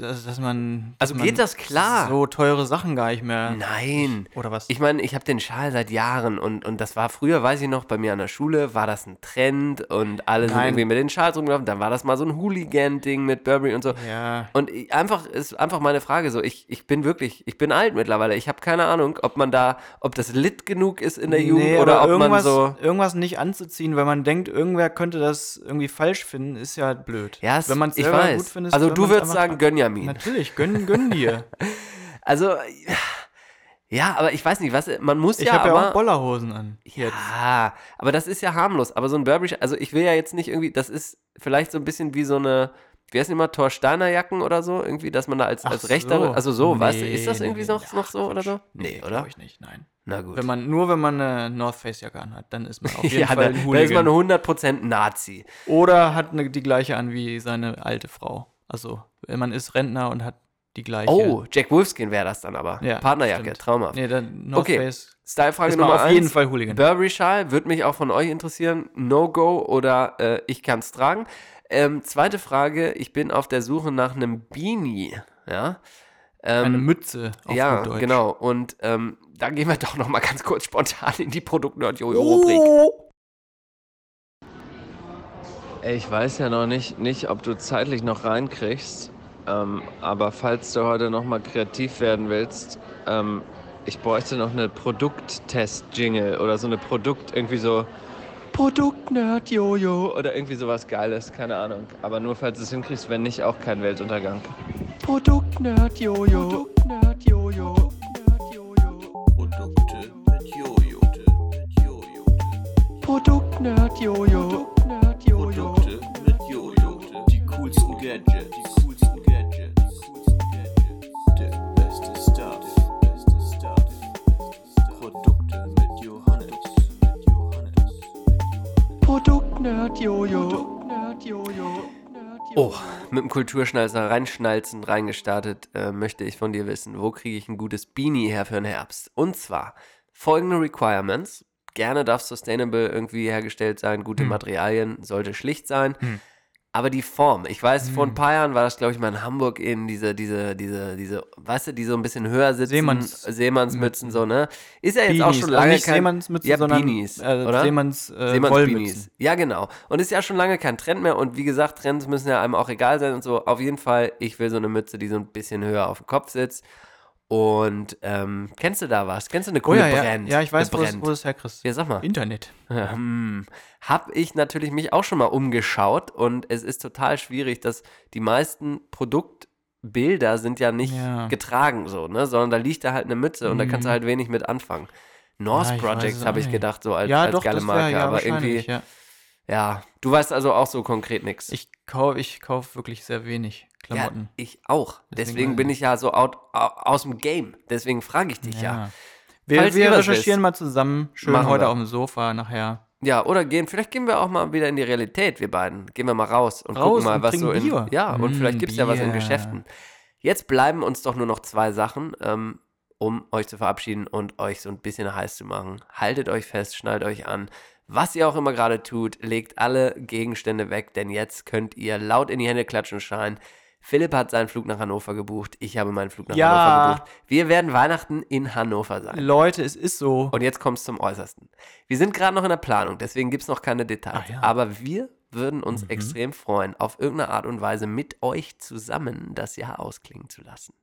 dass, dass man. Also dass geht man das klar? So teure Sachen gar nicht mehr. Nein. Oder was? Ich meine, ich habe den Schal seit Jahren und, und das war früher, weiß ich noch, bei mir an der Schule war das ein Trend und alle sind Nein. irgendwie mit den Schals rumgelaufen. Dann war das mal so ein Hooligan-Ding mit Burberry und so. Ja. Und ich, einfach ist einfach meine Frage so, ich, ich bin wirklich, ich bin alt mittlerweile. Ich habe keine Ahnung, ob man da, ob das lit genug ist in der Jugend Nee, oder ob man irgendwas, so. irgendwas nicht anzuziehen, weil man denkt, irgendwer könnte das irgendwie falsch finden, ist ja blöd. Ja, es- Wenn man es ich selber weiß. gut findet. Also soll du würdest sagen, tragen. Gönjamin. Natürlich, gönn, gönn dir. Also, ja, aber ich weiß nicht, was, man muss Ich ja habe ja auch Bollerhosen an. Ja, aber das ist ja harmlos. Aber so ein Burberry, also ich will ja jetzt nicht irgendwie, das ist vielleicht so ein bisschen wie so eine, wie heißt immer, Thorsteiner Jacken oder so, irgendwie, dass man da als, Ach als Rechter, so. also so, weißt du, Nee, ist das nee, irgendwie nee, noch, noch so oder so? Nee, oder? Glaube ich nicht, nein. Na gut. Wenn man, nur wenn man eine North Face Jacke anhat, dann ist man auf jeden ja, Fall ein da ist Hooligan. man 100% Nazi. Oder hat eine, die gleiche an wie seine alte Frau. Also, man ist Rentner und hat die gleiche. Oh, Jack Wolfskin wäre das dann aber. Ja, Partnerjacke, stimmt. traumhaft. Nee, dann North okay, Face Style-Frage Nummer auf eins. jeden Fall Hooligan. Burberry-Schal würde mich auch von euch interessieren. No-Go oder äh, ich kann es tragen. Ähm, zweite Frage, ich bin auf der Suche nach einem Beanie. Ja. Ähm, Eine Mütze auf ja, Deutsch. genau. Und ähm, da gehen wir doch noch mal ganz kurz spontan in die Produkt-Nerd-Jojo-Rubrik. Ey, Ich weiß ja noch nicht, nicht ob du zeitlich noch reinkriegst, ähm, aber falls du heute noch mal kreativ werden willst, ähm, ich bräuchte noch eine Produkttest-Jingle oder so eine Produkt, irgendwie so Produkt-Nerd-Jojo oder irgendwie sowas Geiles, keine Ahnung. Aber nur falls du es hinkriegst, wenn nicht, auch kein Weltuntergang. Produkt-Nerd-Jojo. Produkt-Nerd-Jojo. Produkte mit Jojo. Produkt-Nerd-Jojo. Produkte mit Jojo. Die coolsten Gadgets. Die coolsten Gadgets. Der beste Stuff. Beste Stuff. Produkte mit Johannes. Produkt-Nerd-Jojo. Oh, mit dem Kulturschnalzer reinschnalzen, reingestartet, äh, möchte ich von dir wissen, wo kriege ich ein gutes Beanie her für den Herbst? Und zwar folgende Requirements. Gerne darf sustainable irgendwie hergestellt sein, gute Hm. Materialien, sollte schlicht sein. Hm. Aber die Form, ich weiß, vor ein Hm. paar Jahren war das, glaube ich, mal in Hamburg in diese, diese, diese, diese, weißt du, die so ein bisschen höher sitzen. Seemanns- Seemannsmützen, so, ne? Ist ja jetzt auch Beanies, schon also lange nicht kein... Seemannsmützen, ja, sondern, Beanies, äh, oder? Seemanns, äh, Seemanns. Ja, genau. Und ist ja schon lange kein Trend mehr. Und wie gesagt, Trends müssen ja einem auch egal sein und so. Auf jeden Fall, ich will so eine Mütze, die so ein bisschen höher auf dem Kopf sitzt. Und ähm, kennst du da was? Kennst du eine Oh coole ja, ja. Brand? Ja, ich weiß, wo es- wo es herkriegst. Ja, sag mal. Internet. Hm. Hab ich natürlich mich auch schon mal umgeschaut und es ist total schwierig, dass die meisten Produktbilder sind ja nicht Ja. getragen so, ne, sondern da liegt da halt eine Mütze und da kannst du Mhm. halt wenig mit anfangen. North Ja, Projects habe ich gedacht, so als, Ja, als doch, geile wär- Marke, ja, aber irgendwie, ja. ja, du weißt also auch so konkret nichts. Ich kaufe ich kauf wirklich sehr wenig Klamotten. Ja, ich auch. Deswegen Deswegen bin ich. ja so out, au- aus dem Game. Deswegen frage ich dich ja. Ja. Wir, Falls wir recherchieren mal zusammen. Schön Machen heute wir. auf dem Sofa nachher. Ja, oder gehen, vielleicht gehen wir auch mal wieder in die Realität, wir beiden. Gehen wir mal raus und Raus gucken mal, und was so in. Bier. Ja, und Mm, vielleicht gibt es ja was in. Geschäften. Jetzt bleiben uns doch nur noch zwei Sachen, ähm, um euch zu verabschieden und euch so ein bisschen heiß zu machen. Haltet euch fest, schnallt euch an. Was ihr auch immer gerade tut, legt alle Gegenstände weg, denn jetzt könnt ihr laut in die Hände klatschen und schreien. Philipp hat seinen Flug nach Hannover gebucht. Ich habe meinen Flug nach Ja. Hannover gebucht. Wir werden Weihnachten in Hannover sein. Leute, es ist so. Und jetzt kommt es zum Äußersten. Wir sind gerade noch in der Planung, deswegen gibt es noch keine Details. Ach ja. Aber wir würden uns Mhm. extrem freuen, auf irgendeine Art und Weise mit euch zusammen das Jahr ausklingen zu lassen.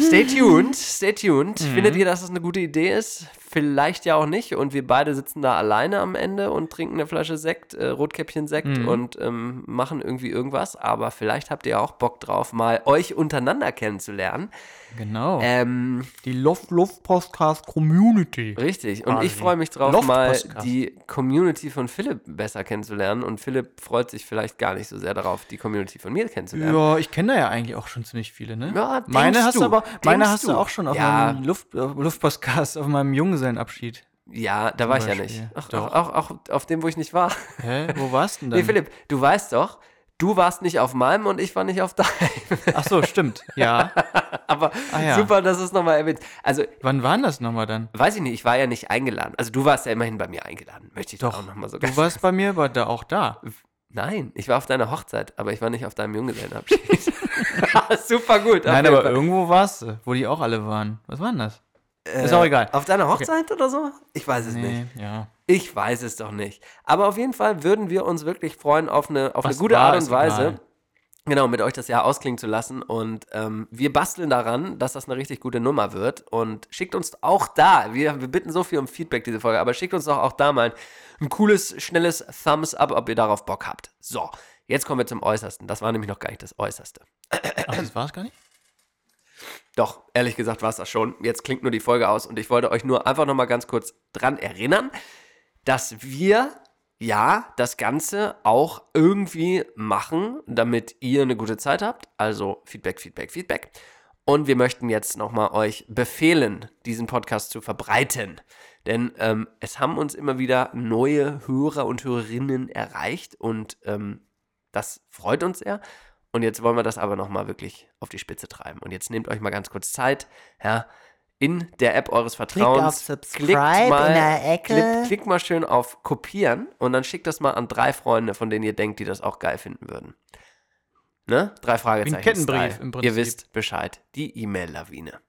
Stay tuned, stay tuned. Mhm. Findet ihr, dass das eine gute Idee ist? Vielleicht ja auch nicht. Und wir beide sitzen da alleine am Ende und trinken eine Flasche Sekt, äh, Rotkäppchen-Sekt Mhm. und ähm, machen irgendwie irgendwas. Aber vielleicht habt ihr auch Bock drauf, mal euch untereinander kennenzulernen. Genau. Ähm, die Luft Luft Podcast Community. Richtig. Und ich freue mich drauf, mal die Community von Philipp besser kennenzulernen. Und Philipp freut sich vielleicht gar nicht so sehr darauf, die Community von mir kennenzulernen. Ja, ich kenne da ja eigentlich auch schon ziemlich viele, ne? Ja, meine hast du aber, meine hast du auch schon auf Ja. meinem Luft, auf Luftpostcast, auf meinem Junggesellenabschied. Ja, da war ich ja nicht. Ach, Doch. auch, auch, auch auf dem, wo ich nicht war. Hä? Wo warst du denn dann? Nee, Philipp, du weißt doch, du warst nicht auf meinem und ich war nicht auf deinem. Ach so, stimmt. Ja. Aber Ah, ja. super, dass es nochmal erwähnt. Also, Wann war denn das nochmal dann? weiß ich nicht, ich war ja nicht eingeladen. Also, du warst ja immerhin bei mir eingeladen. Möchte ich doch auch nochmal so Du warst bei mir aber da auch da. Nein, ich war auf deiner Hochzeit, aber ich war nicht auf deinem Junggesellenabschied. Super gut. Nein, aber irgendwo warst du, wo die auch alle waren. Was war denn das? Äh, Ist auch egal. Auf deiner Hochzeit oder so? Ich weiß es Nee, nicht. ja. Ich weiß es doch nicht. Aber auf jeden Fall würden wir uns wirklich freuen, auf eine, auf eine gute Art und Weise, egal. genau, mit euch das Jahr ausklingen zu lassen. Und ähm, wir basteln daran, dass das eine richtig gute Nummer wird. Und schickt uns auch da, wir, wir bitten so viel um Feedback diese Folge, aber schickt uns doch auch da mal ein cooles, schnelles Thumbs up, ob ihr darauf Bock habt. So, jetzt kommen wir zum Äußersten. Das war nämlich noch gar nicht das Äußerste. Ach, das war es gar nicht? Doch, ehrlich gesagt war es das schon. Jetzt klingt nur die Folge aus und ich wollte euch nur einfach noch mal ganz kurz dran erinnern, dass wir ja das Ganze auch irgendwie machen, damit ihr eine gute Zeit habt. Also Feedback, Feedback, Feedback. Und wir möchten jetzt noch mal euch befehlen, diesen Podcast zu verbreiten. Denn ähm, es haben uns immer wieder neue Hörer und Hörerinnen erreicht und ähm, das freut uns sehr. Und jetzt wollen wir das aber nochmal wirklich auf die Spitze treiben. Und jetzt nehmt euch mal ganz kurz Zeit, ja, in der App eures Vertrauens. auf Subscribe in der Ecke. Klickt, klickt mal schön auf Kopieren und dann schickt das mal an drei Freunde, von denen ihr denkt, die das auch geil finden würden. Ne? Drei Fragezeichen. Kettenbrief Style. im Prinzip. Ihr wisst Bescheid. Die E-Mail-Lawine.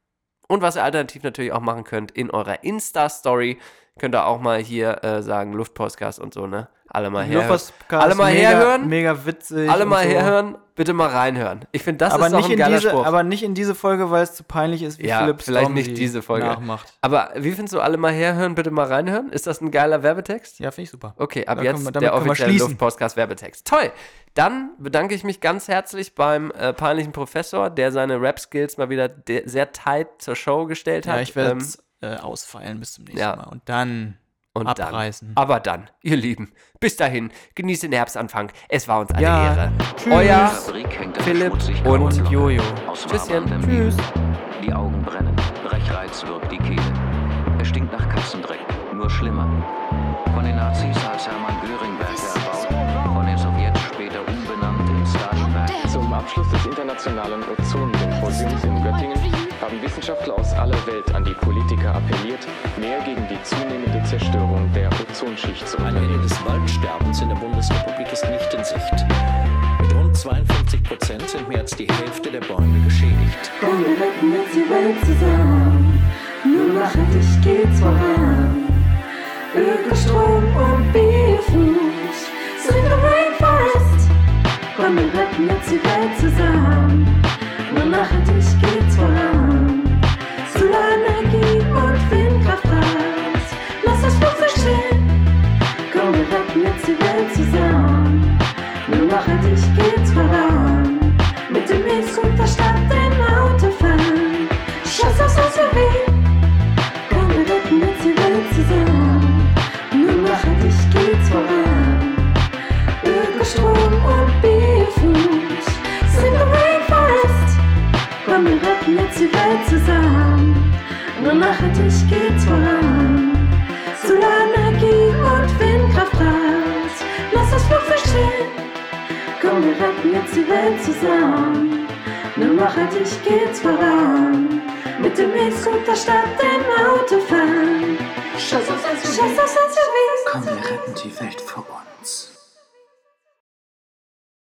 Und was ihr alternativ natürlich auch machen könnt, in eurer Insta-Story könnt ihr auch mal hier äh, sagen, Luftpostcast und so, ne? Alle mal herhören. Luftpostcast, Alle mal mega, herhören. Mega witzig. Alle mal so. herhören, bitte mal reinhören. Ich finde, das aber ist auch nicht ein in geiler diese, Spruch. Aber nicht in diese Folge, weil es zu peinlich ist, wie ja, Philipp vielleicht Storm nicht diese Folge. nachmacht. Aber wie findest du alle mal herhören, bitte mal reinhören? Ist das ein geiler Werbetext? Ja, finde ich super. Okay, ab Da jetzt wir- der offizielle schließen. Luftpostcast Werbetext. Toll. Dann bedanke ich mich ganz herzlich beim äh, peinlichen Professor, der seine Rap-Skills mal wieder de- sehr tight zur Show gestellt hat. Ja, ich werde Ähm, äh, ausfeilen bis zum nächsten ja. Mal. Und dann und abreißen. Dann, aber dann, ihr Lieben, bis dahin, genießt den Herbstanfang. Es war uns eine Ja. Ehre. Tschüss. Euer Fabrik hängt eine Philipp und Jojo. Tschüsschen. Tschüss. Die Augen brennen. Brechreiz wirkt die Kehle. Es stinkt nach Katzendreck. Nur schlimmer. Von den Nazis als Hermann Göring-Werke erbaut. Von den Sowjets später umbenannt in Stalinwerk. Zum Abschluss des Internationalen Ozonsymposiums in Göttingen haben Wissenschaftler aus aller Welt an die Politiker appelliert, mehr gegen die zunehmende Zerstörung der Ozonschicht zu Ein Ende unternehmen. des Waldsterbens in der Bundesrepublik ist nicht in Sicht. Mit rund 52 Prozent sind mehr als die Hälfte der Bäume geschädigt. Komm, wir retten jetzt die Welt zusammen. Nur nachhaltig geht's voran. Ökostrom und Biofood sind der Rainforest. Komm, wir retten jetzt die Welt zusammen. Nur nachhaltig geht's voran. Solarenergie und Windkraftpreis. Lass das Flugzeug stehen. Komm, retten jetzt die Welt zusammen. Nur nachhaltig geht's voran. Mit dem E-Scooter statt dem Autofahren. Scheiß aufs SUV. Komm, retten jetzt die Welt zusammen. Nur nachhaltig geht's voran. Ökostrom und Biofood sind der Rainforest. Komm, retten jetzt die Welt zusammen. Nur nachhaltig geht's voran. Solarenergie und Windkraftrad. Lass das Flugzeug stehen. Komm, wir retten jetzt die Welt zusammen. Nur nachhaltig geht's voran. Mit dem E-Scooter statt dem Autofahren. Scheiß aufs SUV. Scheiß aufs SUV. Komm, wir retten die Welt vor uns.